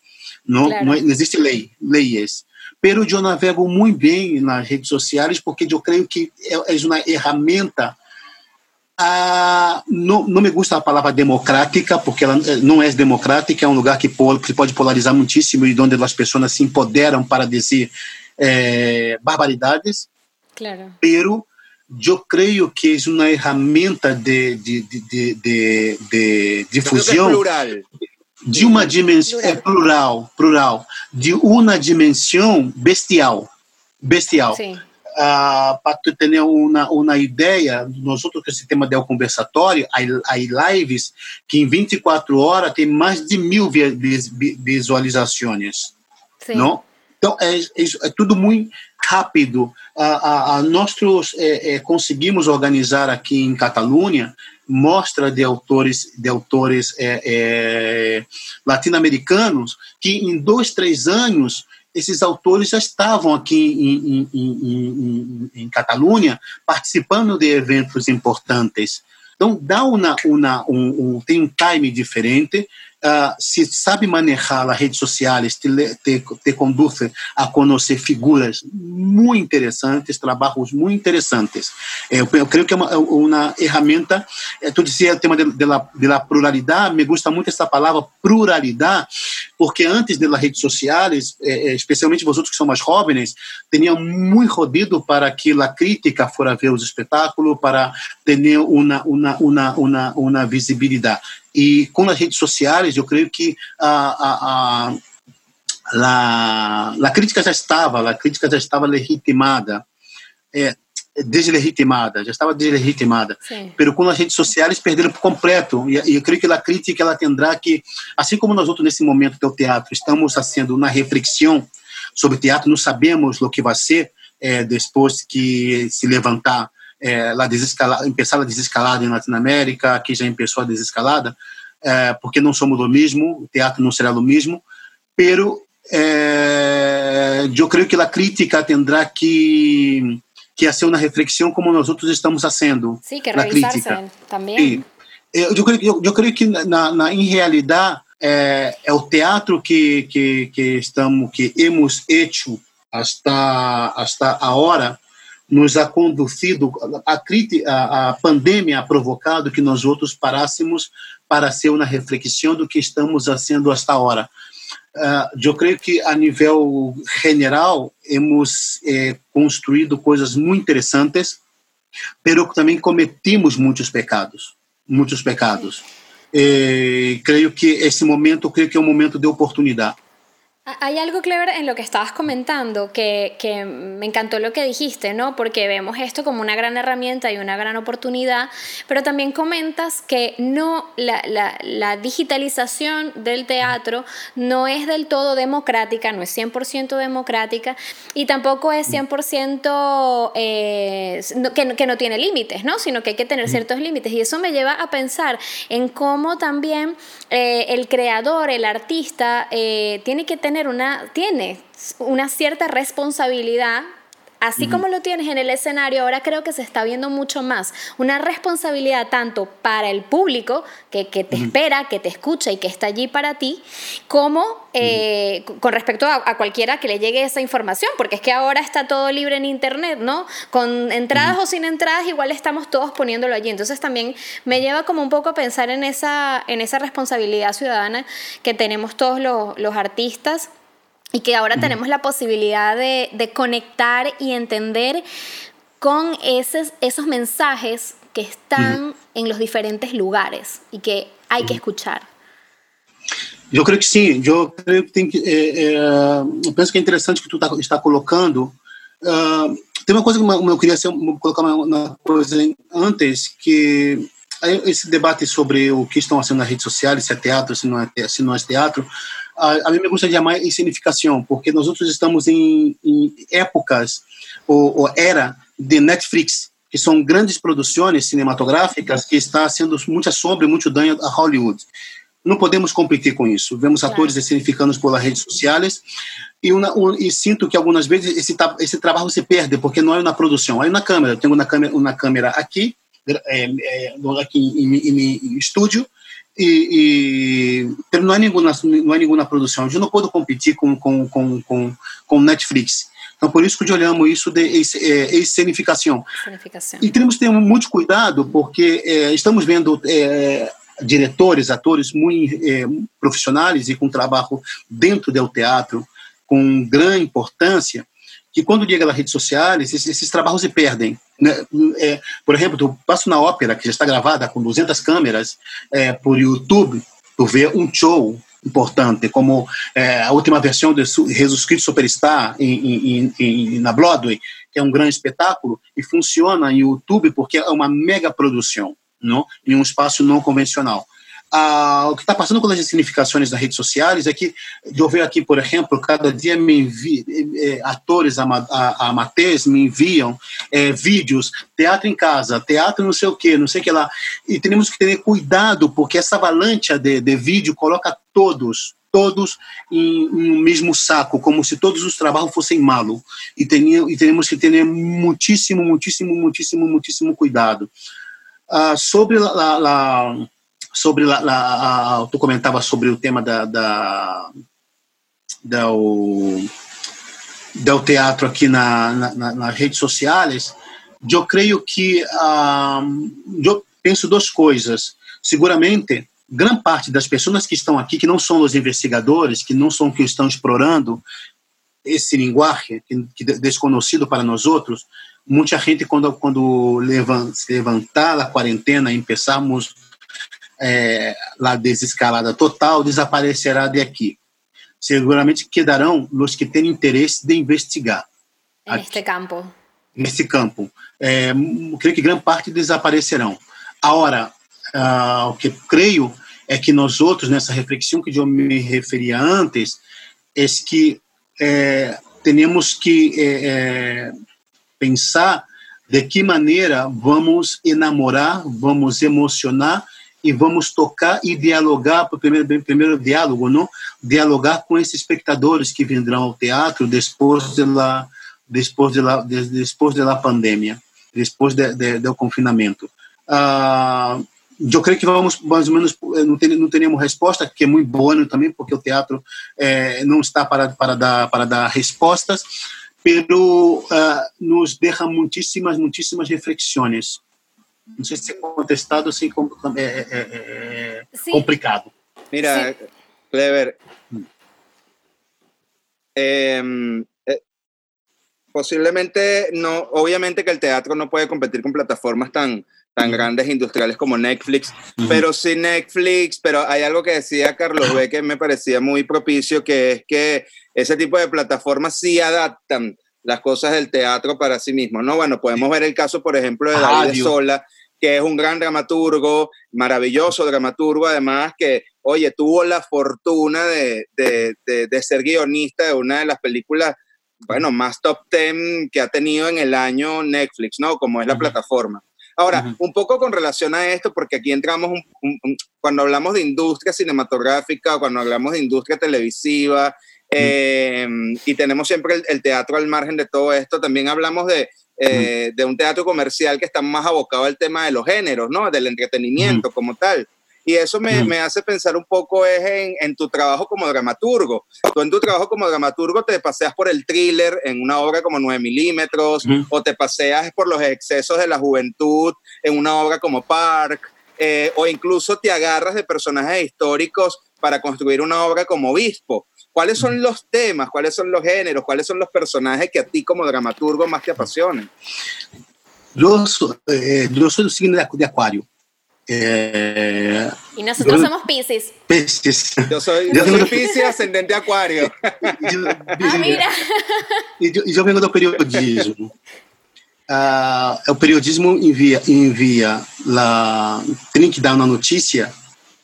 Não, claro. não, existe lei, leis. Pero eu navego muito bem nas redes sociais, porque eu creio que é, é uma ferramenta ah, não, não me gusta a palavra democrática, porque ela eh, não é democrática, é um lugar que, que pode polarizar muitíssimo e onde as pessoas se empoderam para dizer é, barbaridades. Claro. Pero eu creio que é uma ferramenta de, de, de, de, de difusão de uma dimensão é plural. plural de uma dimensão bestial bestial. Uh, para tu ter uma uma ideia nós outros que o sistema de conversatório há lives que em 24 horas tem mais de mil visualizações Sim. não então é, é, é tudo muito rápido. A, a, a nós é, é, conseguimos organizar aqui em Catalunha mostra de autores de autores é, é, latino-americanos que em dois três anos esses autores já estavam aqui em, em, em, em, Catalunha participando de eventos importantes então dá uma, uma um, um, tem um time diferente uh, se sabe manejar as redes sociais, te, te, te conduz a conhecer figuras muito interessantes, trabalhos muito interessantes. Eu, eu creio que é uma, uma ferramenta, é, tu dizia o tema de la pluralidade, me gusta muito essa palavra pluralidade, porque antes das redes sociais, é, especialmente vocês que são mais jovens, tinham muito rodado para que a crítica fora ver os espetáculos, para ter uma, uma, uma, uma, uma visibilidade. E com as redes sociais, eu creio que a, a, a, a, a crítica já estava, a crítica já estava legitimada, é, deslegitimada, já estava deslegitimada. Mas com as redes sociais perderam por completo. E, eu creio que a crítica ela tendrá que, assim como nós outros nesse momento do teatro estamos fazendo uma reflexão sobre teatro, não sabemos o que vai ser é, depois que se levantar é, la desescalada, começar a desescalada em Latinoamérica, aqui já começou a desescalada, é, porque não somos o mesmo, o teatro não será o mesmo, pero é, eu creio que a crítica terá que que fazer uma reflexão como nós outros estamos fazendo. Sim, que revisar também. Sim. Eu, eu, creio, eu, eu creio que na, na em realidade é, é, o teatro que que que estamos que hemos feito hasta hasta agora nos ha conduzido, a, a, a pandemia ha provocado que nós outros parássemos para ser uma reflexão do que estamos fazendo hasta agora. Uh, eu creio que a nível geral hemos eh, construído coisas muito interessantes, pero também cometimos muitos pecados, muitos pecados. E creio que esse momento, creio que é um momento de oportunidade Hay algo, Clever, en lo que estabas comentando que, que, me encantó lo que dijiste, ¿no? Porque vemos esto como una gran herramienta y una gran oportunidad, pero también comentas que no, la, la, la digitalización del teatro no es del todo democrática, no es 100% democrática y tampoco es 100% eh, que, que no tiene límites, ¿no? Sino que hay que tener ciertos límites y eso me lleva a pensar en cómo también eh, el creador, el artista, eh, tiene que tener tener una, tiene una cierta responsabilidad Así como lo tienes en el escenario, ahora creo que se está viendo mucho más una responsabilidad tanto para el público que, que te espera, que te escucha y que está allí para ti, como eh, con respecto a, cualquiera que le llegue esa información, porque es que ahora está todo libre en Internet, ¿no? Con entradas o sin entradas, igual estamos todos poniéndolo allí. Entonces también me lleva como un poco a pensar en esa, en esa responsabilidad ciudadana que tenemos todos los, los artistas y que ahora tenemos la posibilidad de, de, conectar y entender con esos, esos mensajes que están en los diferentes lugares y que hay que escuchar. Eu creio que sim, eu creio que tem que. É, é, penso que é interessante que tu tá, está colocando. Uh, tem uma coisa que eu queria ser, colocar uma, uma coisa antes, que esse debate sobre o que estão fazendo nas redes sociais, se é teatro, se não é, se não é teatro, a, a mim me gusta de chamar significação, porque nós outros estamos em, em épocas ou, era de Netflix, que são grandes produções cinematográficas que está sendo muita sombra e muito dano a Hollywood. Não podemos competir com isso. Vemos claro. atores significados pelas redes sociais e, e, sinto que algumas vezes esse, esse trabalho se perde porque não é na produção, é na câmera. Eu tenho uma câmera, uma câmera aqui, é, é, aqui em, em, em estúdio e, e não é nenhuma não é nenhuma produção. Eu não posso competir com com com com, com Netflix. Então por isso que olhamos isso de escenificação. E temos que ter muito cuidado porque é, estamos vendo é, diretores atores muito é, profissionais e com trabalho dentro do teatro com grande importância que quando chega nas redes sociais, esses, esses trabalhos se perdem. Né? É, por exemplo, tu passa na ópera, que já está gravada com 200 câmeras, é, por YouTube, tu vê um show importante, como é, a última versão de Jesus Cristo Superstar em, em, em, na Broadway, que é um grande espetáculo, e funciona em YouTube porque é uma mega produção, não? em um espaço não convencional ah, o que está passando com as significações nas redes sociais é que eu vejo aqui, por exemplo, cada dia me envi, eh, atores a, amateurs me enviam eh, vídeos, teatro em casa, teatro não sei o que, não sei o que lá. E temos que ter cuidado, porque essa avalanche de, de vídeo coloca todos, todos em, um mesmo saco, como se todos os trabalhos fossem malo. E, tenha, e temos que ter muitíssimo, muitíssimo, muitíssimo, muitíssimo cuidado. Ah, sobre a sobre lá, tu comentava sobre o tema da, da, da o, do teatro aqui na, na, nas redes sociais, eu creio que uh, eu penso duas coisas. Seguramente, grande parte das pessoas que estão aqui, que não são os investigadores, que não são que estão explorando esse linguagem que, que desconhecido para nós outros, muita gente quando quando levantar a quarentena e começarmos é, la desescalada total desaparecerá de aqui. Seguramente quedarão os que têm interesse de investigar. Neste campo. Neste campo. É, creio que grande parte desaparecerão. Agora, uh, o que creio é que nós outros, nessa reflexão que eu me referia antes, é que é, temos que é, é, pensar de que maneira vamos enamorar, vamos emocionar e vamos tocar e dialogar, primeiro, primeiro diálogo, não? Dialogar com esses espectadores que vendrão ao teatro depois da depois da depois da pandemia, depois de, de, do confinamento. Uh, eu creio que vamos mais ou menos não, tem, não teremos resposta, que é muito boa também, porque o teatro é, não está para para dar para dar respostas, pero uh, nos deixa muitíssimas muitíssimas reflexões não sei se é contestado assim é, é, é, é complicado. Mira, Sim. Clever, eh, posiblemente no, obviamente que el teatro no puede competir con plataformas tan, tan grandes industriales como Netflix, pero sí Netflix, pero hay algo que decía Carlos B que me parecía muy propicio, que es que ese tipo de plataformas sí adaptan las cosas del teatro para sí mismos, ¿no? Bueno, podemos ver el caso, por ejemplo, de David Sola, que es un gran dramaturgo, maravilloso dramaturgo, además que, oye, tuvo la fortuna de, de, de, ser guionista de una de las películas, bueno, más top ten que ha tenido en el año Netflix, ¿no? Como es la plataforma. Ahora, un poco con relación a esto, porque aquí entramos, cuando hablamos de industria cinematográfica, cuando hablamos de industria televisiva, eh, y tenemos siempre el, teatro al margen de todo esto, también hablamos de, eh, de un teatro comercial que está más abocado al tema de los géneros, ¿no? Del entretenimiento como tal. Y eso me, me, hace pensar un poco es en, en, tu trabajo como dramaturgo. Tú en tu trabajo como dramaturgo te paseas por el thriller en una obra como 9 milímetros, o te paseas por los excesos de la juventud en una obra como Park, eh, o incluso te agarras de personajes históricos para construir una obra como Obispo. ¿Cuáles son los temas, cuáles son los géneros, cuáles son los personajes que a ti como dramaturgo más te apasionan? Yo, soy, eh, yo soy el signo de Acuario. Eh, y nosotros yo, somos Pisces. Pisces. Yo soy, yo soy Pisces ascendente Acuario. yo, ah, mira. E eu, eu venho do periodismo. Uh, o periodismo envia, envia la, tem que dar uma notícia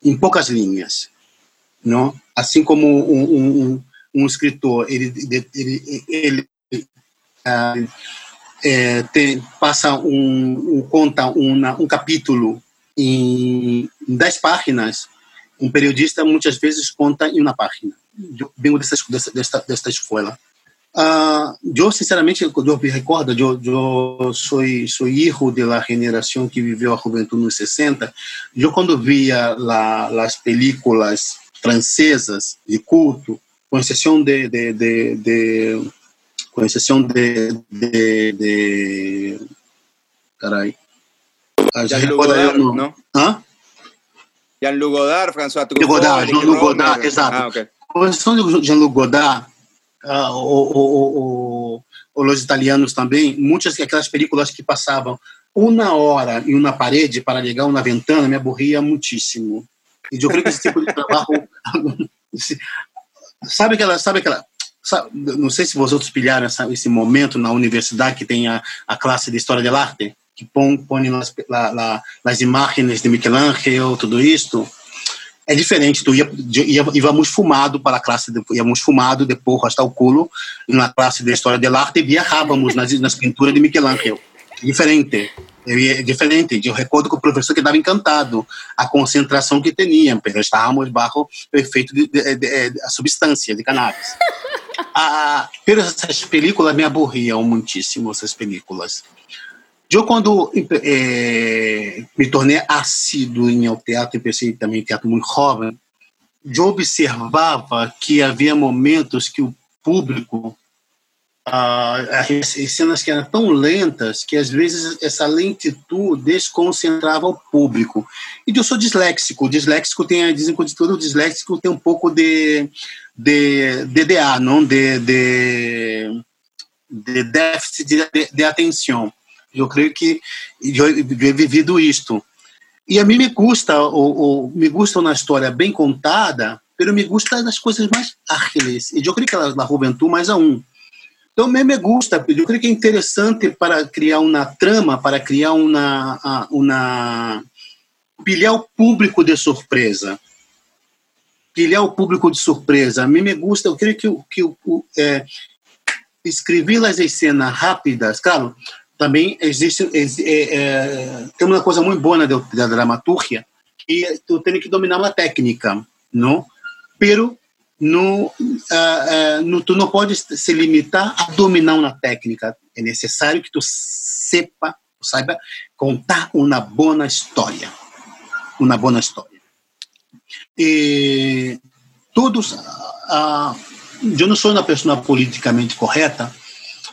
em poucas linhas, não? Assim como um, um, um escritor, ele, ele, ele uh, é, tem, passa um, um conta uma, um capítulo em 10 páginas, um periodista muitas vezes conta em uma página. Eu venho dessa, desta, desta escola. Uh, eu, sinceramente, eu me recordo, eu, eu sou, sou filho da geração que viveu a juventude nos 60. Eu, quando via la, as películas francesas de culto, com exceção de, de, de, de com exceção de, de, de carai, Jean-Luc Godard, no. ¿no? ¿Ah? Jean-Luc Godard, François Truffaut. Godard, Jean-Luc Godard, exato. Ah, okay. Com exceção de Jean-Luc Godard, uh, ou, ou, ou, ou os italianos também, muitas daquelas películas que passavam uma hora em uma parede para ligar uma ventana me aborria muitíssimo. E creio que esse tipo de trabalho. sabe aquela. Sabe aquela sabe, não sei se vocês pilharam essa, esse momento na universidade que tem a, a classe de História de Arte que põe, põe las, la, la, las imagens de Michelangelo, tudo isto, é diferente. Tu ia, íamos fumado para a classe, de, íamos fumado de porro hasta o culo na classe de História de Arte e viajávamos nas, nas pinturas de Michelangelo. Diferente. É diferente. Eu recordo que o professor que estava encantado a concentração que tinha, porque estávamos bajo o efeito de, de, de, de, a substância de cannabis. ah, pero essas películas me aborriam muitíssimo, essas películas. Eu, quando é, me tornei assíduo em ao teatro, e pensei também em teatro muito jovem, eu observava que havia momentos que o público, ah, as cenas que eram tão lentas, que às vezes essa lentitude desconcentrava o público. E eu sou disléxico, o disléxico tem, dizem que todo disléxico tem um pouco de, de DDA, não de, de, de déficit de, de, de atenção. Eu creio que eu, he vivido isto. E a mim me gusta, ou, me gusta uma história bem contada, mas me gusta das coisas mais ágiles. E eu creio que na juventude mais a um. Então, me, gusta, eu creio que é interessante para criar uma trama, para criar uma, uma pilhar o público de surpresa. Pilhar o público de surpresa. A mim me gusta, eu creio que, que, que é, escrever as cenas rápidas, claro, também existe é, é, tem uma coisa muito boa da, da dramaturgia que tu tem que dominar uma técnica não pero no, uh, uh, no, tu não pode se limitar a dominar uma técnica. É necessário que tu sepa saiba contar uma boa história. Uma boa história. E todos uh, eu não sou uma pessoa politicamente correta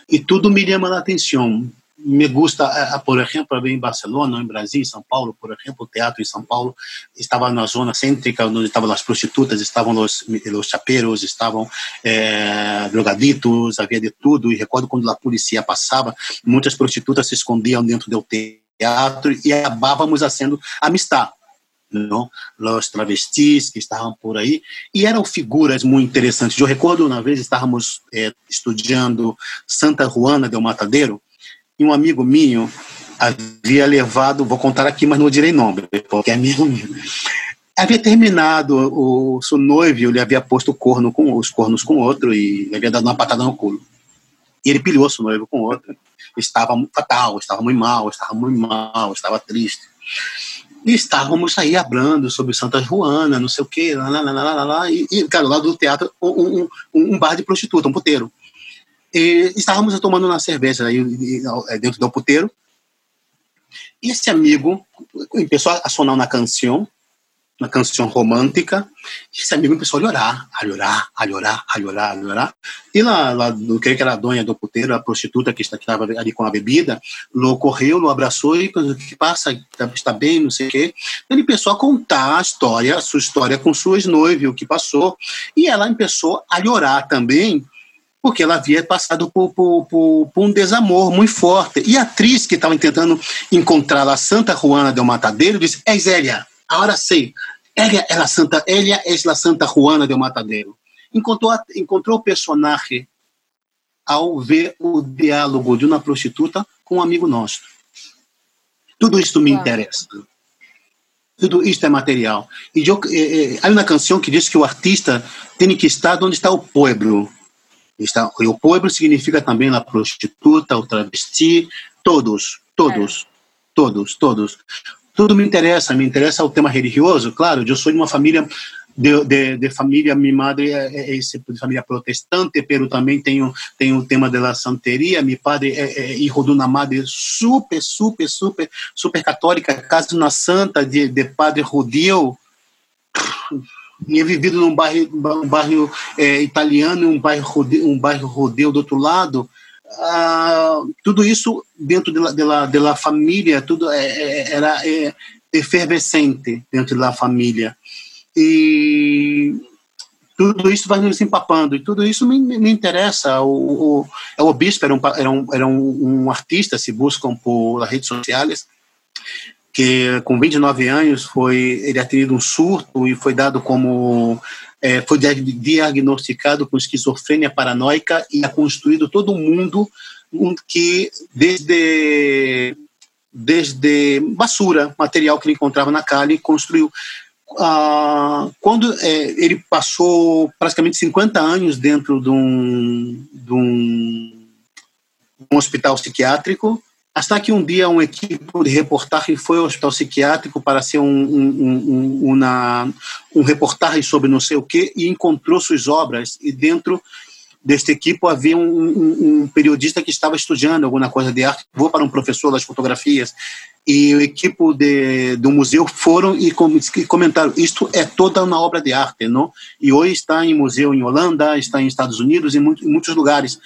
e tudo me chama a atenção me gusta, eh, por exemplo, em Barcelona, em Brasil, em São Paulo, por exemplo, o teatro em São Paulo estava na zona cêntrica, onde estavam as prostitutas, estavam os, os chapeiros, estavam é, drogaditos, havia de tudo. E recordo quando a polícia passava, muitas prostitutas se escondiam dentro do teatro e acabávamos fazendo amistade. Não? Os travestis que estavam por aí e eram figuras muito interessantes. Eu recordo uma vez estávamos é, estudando Santa Juana del Matadeiro e um amigo meu havia levado, vou contar aqui, mas não direi nome, porque é amigo meu. Havia terminado o seu noivo, ele havia posto corno com os cornos com outro e havia dado uma patada no culo. E ele pilhou seu noivo com outro. Estava fatal, estava muito mal, estava muito mal, estava triste. E estávamos aí hablando sobre Santa Joana, não sei o quê, lá, lá, lá, lá, lá, e, e, cara, lá do teatro, um, um, um bar de prostituta, um puteiro. E estávamos tomando uma cerveja aí é, dentro do puteiro. E esse amigo começou a sonar uma canção, uma canção romântica. E esse amigo começou a llorar, a llorar, a llorar, a llorar, a llorar. E lá, lá eu creio que era a dona do puteiro, a prostituta que estava ali com a bebida, lo correu, lo abraçou e o que passa? Está bem, não sei o quê. Ele começou a contar a história, a sua história com suas noivas, o que passou. E ela começou a llorar também, porque ela havia passado por, por, por, por um desamor muito forte. E a atriz que estava tentando encontrar a Santa Juana del Matadeiro disse: É Zélia, agora sei. Ela é a Santa, ela é a Santa Juana del Matadeiro. Encontrou, encontrou o personagem ao ver o diálogo de uma prostituta com um amigo nosso. Tudo isso me interessa. Tudo isso é material. E eu, eh, eh, há uma canção que diz que o artista tem que estar onde está o povo. Está, o povo significa também a prostituta, o travesti, todos, todos, é. todos, todos. Tudo me interessa, me interessa o tema religioso, claro, eu sou de uma família de, de, de, família, minha madre é, é, é de família protestante, pero também tenho tenho o tema da santeria. Meu padre é, é filho de uma madre super, super, super, super católica, casa na santa de, de padre judeu tinha vivido num bairro, um bairro é, italiano, um bairro, um bairro rodeu do outro lado. Ah, tudo isso dentro da de de la família, tudo é, é, era é, efervescente dentro da família. E tudo isso vai nos empapando, e tudo isso me, me interessa. O, o, o bispo era um, era, um, era um, um artista, se buscam por redes sociais, que com 29 anos foi ele ha tido um surto e foi dado como é, foi diagnosticado com esquizofrenia paranoica e ha construído todo um mundo que desde desde basura, material que ele encontrava na Cali, construiu. Ah, quando é, ele passou praticamente 50 anos dentro de um, de um, um hospital psiquiátrico, até que um dia uma equipe de reportagem foi ao hospital psiquiátrico para ser um, um, um, uma, um reportagem sobre não sei o que e encontrou suas obras. E dentro desta equipe havia um, um, periodista que estava estudando alguma coisa de arte, vou para um professor das fotografias. E a equipe de, do museu foram e, comentaram isto é toda uma obra de arte, não? E hoje está em museu em Holanda, está em Estados Unidos, muito, em muitos lugares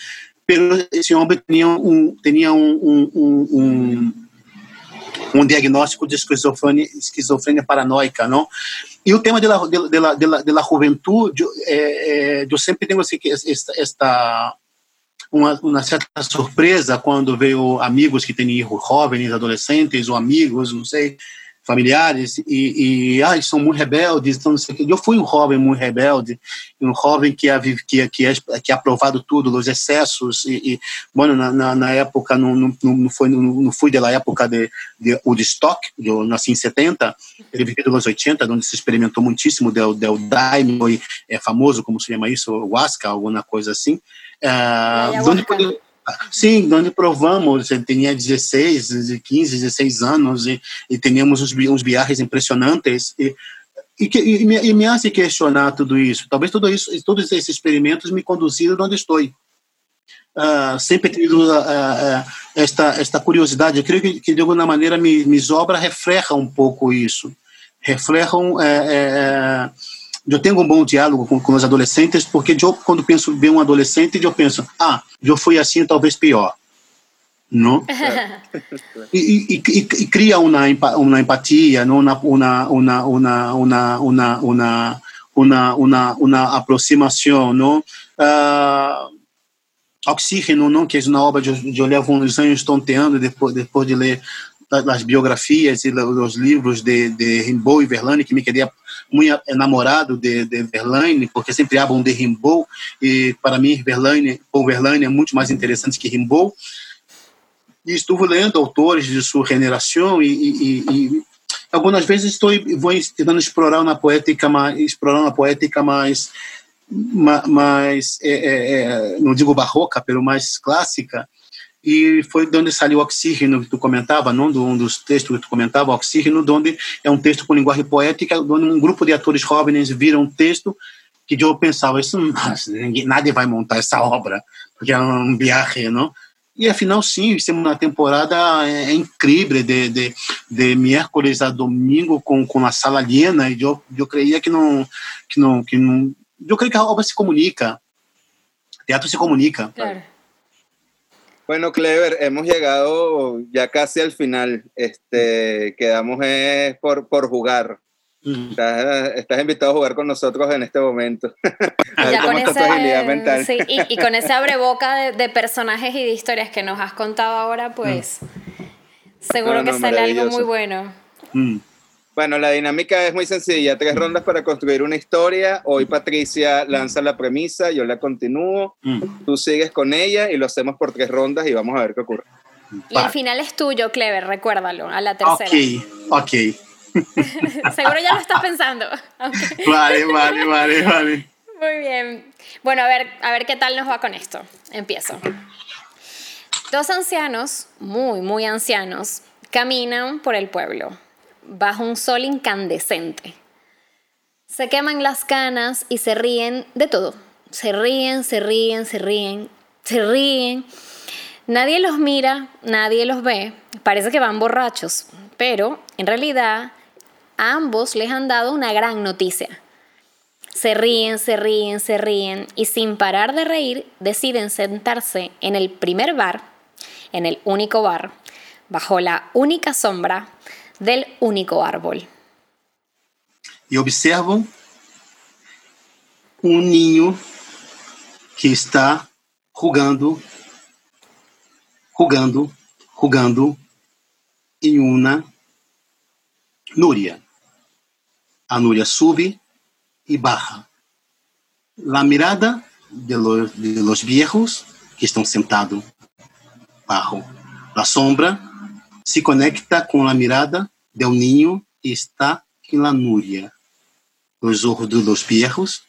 pero esse homem tinha um, tinha um, um, um, um diagnóstico de esquizofrenia, esquizofrenia paranoica, não? E o tema da de, de, de, de, juventude, é, é, eu sempre tenho assim, esta, esta uma, uma, certa surpresa quando veio amigos que têm jovens, adolescentes ou amigos, não sei, familiares e, e ah, são muito rebeldes, então não sei o. Eu fui um jovem muito rebelde, um jovem que é, que, que, é, que é aprovado tudo, os excessos e, e bueno, na, na, na, época não, não, não foi não, não fui da época de, de Woodstock, eu nasci em 70, ele viveu nos 80, onde se experimentou muitíssimo del, del daime, é famoso como se chama isso, o Asca, alguma coisa assim. Uh, é, onde, Sim, onde provamos, eu tinha 16, 15, 16 anos e, e tínhamos uns, uns viagens impressionantes e, e, que, e, me, e me hace questionar tudo isso. Talvez tudo isso, todos esses experimentos me conduziram onde estou. Uh, sempre tido uh, uh, esta esta curiosidade. Eu creio que, que de alguma maneira minhas obras reflejam um pouco isso, reflejam eh, eh, eu tenho um bom diálogo com, com os adolescentes, porque eu, quando penso ver um adolescente, eu penso, ah, eu fui assim, talvez pior. ¿no? y, y, y, cría una, una empatía, ¿no? Una, una, una, una, una, una, una, una, una, una aproximação, não? Uh, Oxígeno, não? Que é uma obra que eu, levo uns anos tonteando depois, depois de ler as biografias e os livros de, de Rimbaud e Verlaine, que me queria muito enamorado de, de Verlaine, porque sempre hablam de Rimbaud, e para mim Verlaine, Paul Verlaine é muito mais interessante que Rimbaud. E estou lendo autores de sua generação e, e, e algumas vezes estou vou tentando explorar uma poética mais explorar uma poética mais mais é, é, é, não digo barroca, pelo mais clássica e foi de onde saiu o Oxígeno que tu comentava, não? um dos textos que tu comentava, Oxígeno, onde é um texto com linguagem poética, onde um grupo de atores jovens viram um texto que eu pensava, isso ninguém, nadie vai montar essa obra, porque é um viagem, não? E afinal, sim, uma temporada é, é incrível, de, de, de miércoles a domingo com, com a sala llena, e eu, eu creia que não, que não, que não. Eu creio que a obra se comunica, teatro se comunica. Claro. Bueno, Clever, hemos llegado ya casi al final. Este, quedamos es por, por jugar. Estás, estás, invitado a jugar con nosotros en este momento. ya con ese, agilidad mental. Sí, y, y, con ese abreboca de, de, personajes y de historias que nos has contado ahora, pues mm. seguro no, no, que sale algo muy bueno. Mm. Bueno, la dinámica es muy sencilla, tres rondas para construir una historia. Hoy Patricia lanza la premisa, yo la continúo, mm. tú sigues con ella y lo hacemos por tres rondas y vamos a ver qué ocurre. Y el final es tuyo, Clever, recuérdalo, a la tercera. Ok, ok. Seguro ya lo estás pensando. Vale, vale, vale, vale. Muy bien. Bueno, a ver, a ver qué tal nos va con esto. Empiezo. Dos ancianos, muy, muy ancianos, caminan por el pueblo bajo un sol incandescente. Se queman las canas y se ríen de todo. Se ríen, se ríen, se ríen, se ríen. Nadie los mira, nadie los ve. Parece que van borrachos, pero en realidad ambos les han dado una gran noticia. Se ríen, se ríen, se ríen y sin parar de reír deciden sentarse en el primer bar, en el único bar, bajo la única sombra del único árbol. Y observo un niño que está jugando, jugando, jugando en una nuria. A nuria sube y baja. La mirada de los, de los viejos que están sentados bajo la sombra se conecta com a mirada del niño que está em la núria. Os olhos dos viejos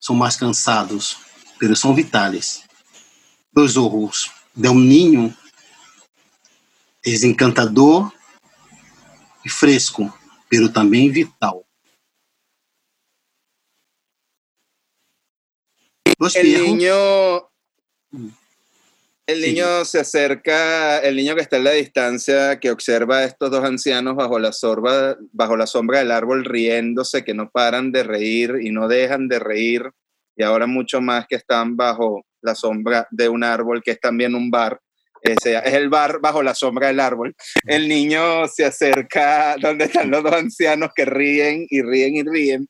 são mais cansados, pero são vitais. Os olhos del niño é encantador e fresco, pero também vital. Los el niño El niño se acerca, el niño que está en la distancia, que observa a estos dos ancianos bajo la, sorba, bajo la sombra del árbol riéndose, que no paran de reír y no dejan de reír, y ahora mucho más que están bajo la sombra de un árbol, que es también un bar. es el bar bajo la sombra del árbol. El niño se acerca donde están los dos ancianos que ríen y ríen y ríen.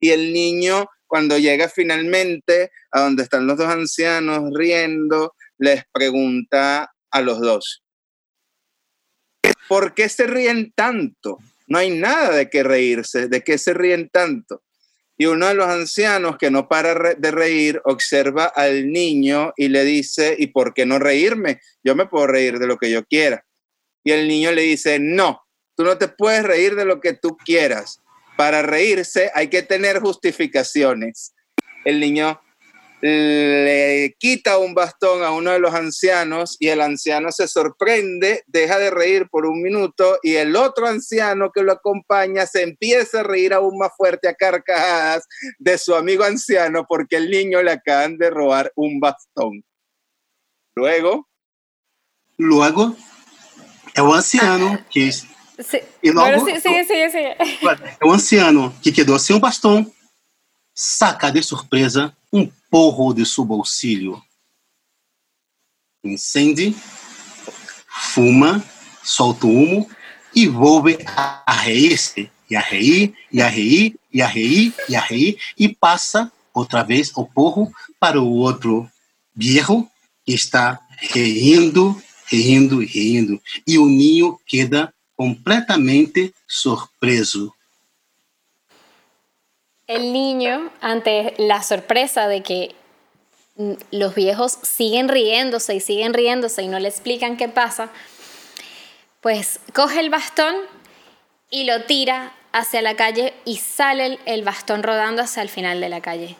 Y el niño, cuando llega finalmente a donde están los dos ancianos riendo, les pregunta a los dos, ¿por qué se ríen tanto? No hay nada de qué reírse, ¿de qué se ríen tanto? Y uno de los ancianos que no para de reír observa al niño y le dice, ¿y por qué no reírme? Yo me puedo reír de lo que yo quiera. Y el niño le dice, no, tú no te puedes reír de lo que tú quieras. Para reírse hay que tener justificaciones. El niño le quita un bastón a uno de los ancianos y el anciano se sorprende, deja de reír por un minuto y el otro anciano que lo acompaña se empieza a reír aún más fuerte a carcajadas de su amigo anciano porque el niño le acaban de robar un bastón. Luego. Luego, el anciano que... Sí. Logo, sí, sí, sí, o anciano que quedou sem o bastão saca de surpresa um porro de seu bolsillo. Incende, fuma, solta o humo e volve a reír-se, e reír, e a reír, e a reír, e a reír, e passa outra vez o porro para o outro viejo que está rindo, rindo, rindo. E o ninho queda completamente sorpreso. El niño, ante la sorpresa de que los viejos siguen riéndose y siguen riéndose y no le explican qué pasa, pues coge el bastón y lo tira hacia la calle y sale el bastón rodando hacia el final de la calle.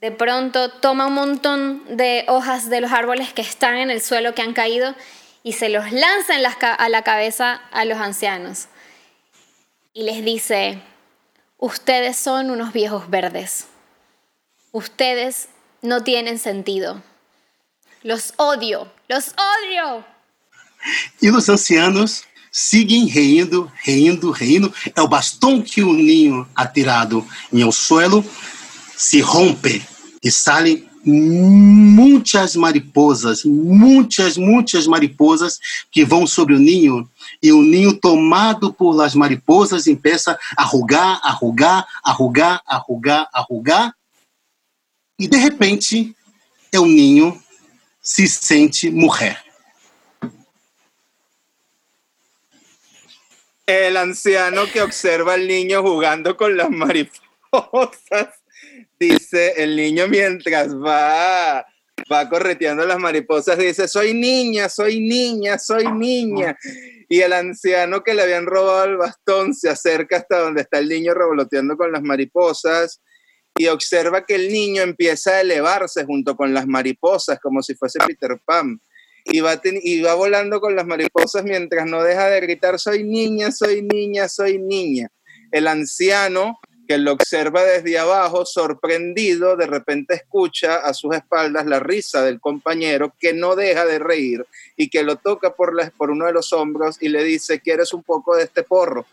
De pronto toma un montón de hojas de los árboles que están en el suelo, que han caído, y se los lanza a la cabeza a los ancianos. Y les dice, ustedes son unos viejos verdes. Ustedes no tienen sentido. Los odio, los odio. E os ancianos seguem rindo, rindo, rindo. É o bastão que o ninho atirado em o suelo se rompe e saem muitas mariposas, muitas, muitas mariposas que vão sobre o ninho. E o ninho tomado por las mariposas começa a rugar, a rugar, a rugar, a rugar, a rugar. E de repente o ninho se sente morrer. El anciano que observa al niño jugando con las mariposas dice el niño mientras va, va correteando las mariposas, dice, soy niña, soy niña, soy niña. Y el anciano que le habían robado el bastón se acerca hasta donde está el niño revoloteando con las mariposas y observa que el niño empieza a elevarse junto con las mariposas como si fuese Peter Pan. Y va, y va volando con las mariposas mientras no deja de gritar, soy niña, soy niña, soy niña. El anciano que lo observa desde abajo, sorprendido, de repente escucha a sus espaldas la risa del compañero que no deja de reír y que lo toca por, por uno de los hombros y le dice, ¿quieres un poco de este porro?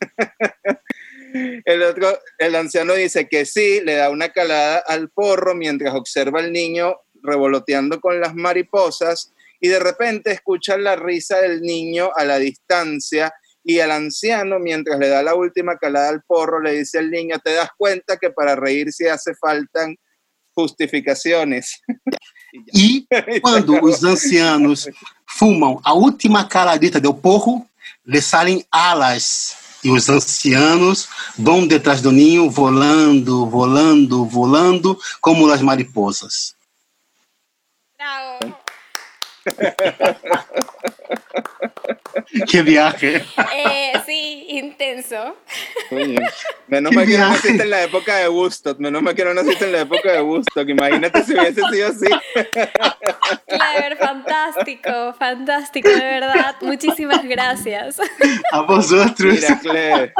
el otro, el anciano dice que sí, le da una calada al porro mientras observa al niño revoloteando con las mariposas y de repente escucha la risa del niño a la distancia y el anciano, mientras le da la última calada al porro, le dice al niño, te das cuenta que para reírse hace faltan justificaciones. E quando os ancianos fumam a última caladita do porro, lhe saem alas. E os ancianos vão detrás do ninho, volando, volando, volando, como as mariposas. Bravo. Qué viaje. Eh, sí, intenso. menos mal que no naciste en la época de Woodstock, menos mal que no naciste en la época de Woodstock, imagínate si hubiese sido así. Clever, fantástico, fantástico, de verdad, muchísimas gracias. A vosotros. Mira, Claire,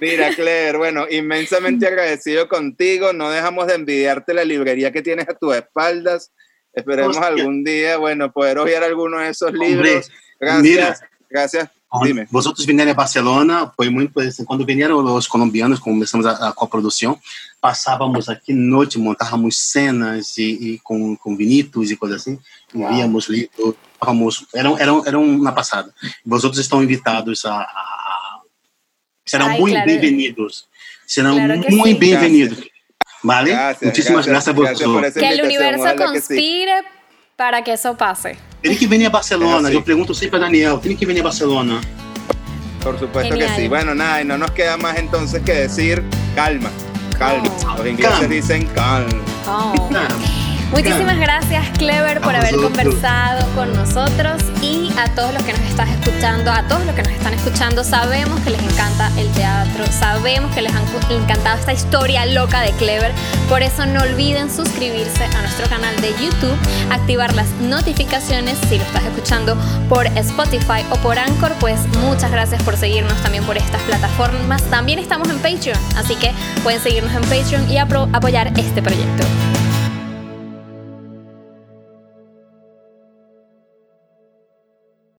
mira, Claire, bueno, inmensamente agradecido contigo, no dejamos de envidiarte la librería que tienes a tus espaldas, Esperemos algún día, bueno, poder oír alguno de esos libros. Gracias. Mira, gracias. Dime. Vosotros vinieron a Barcelona, foi muito. Quando vieram os colombianos, começamos a, a coprodução, passávamos aqui noite, montávamos cenas e, e com, com vinitos e coisas assim, víamos livros, era, era, era uma passada. Vosotros estão invitados a... a serão Ai, muito claro. bem-vindos. Serão claro muito bem-vindos. ¿Vale? Gracias, Muchísimas gracias, gracias por, gracias por Que el universo conspire que sí. para que eso pase. Tiene que venir a Barcelona. Yo pregunto siempre a Daniel, tiene que venir a Barcelona. Por supuesto Genial. que sí. Bueno, nada, y no nos queda más entonces que decir calma, calma. Oh. Los ingleses dicen calma. Oh. Muchísimas gracias, Clever, por haber conversado con nosotros. Y a todos los que nos están escuchando, a todos los que nos están escuchando, sabemos que les encanta el teatro, sabemos que les ha encantado esta historia loca de Clever, por eso no olviden suscribirse a nuestro canal de YouTube, activar las notificaciones si lo estás escuchando por Spotify o por Anchor, pues muchas gracias por seguirnos también por estas plataformas. También estamos en Patreon, así que pueden seguirnos en Patreon y apoyar este proyecto.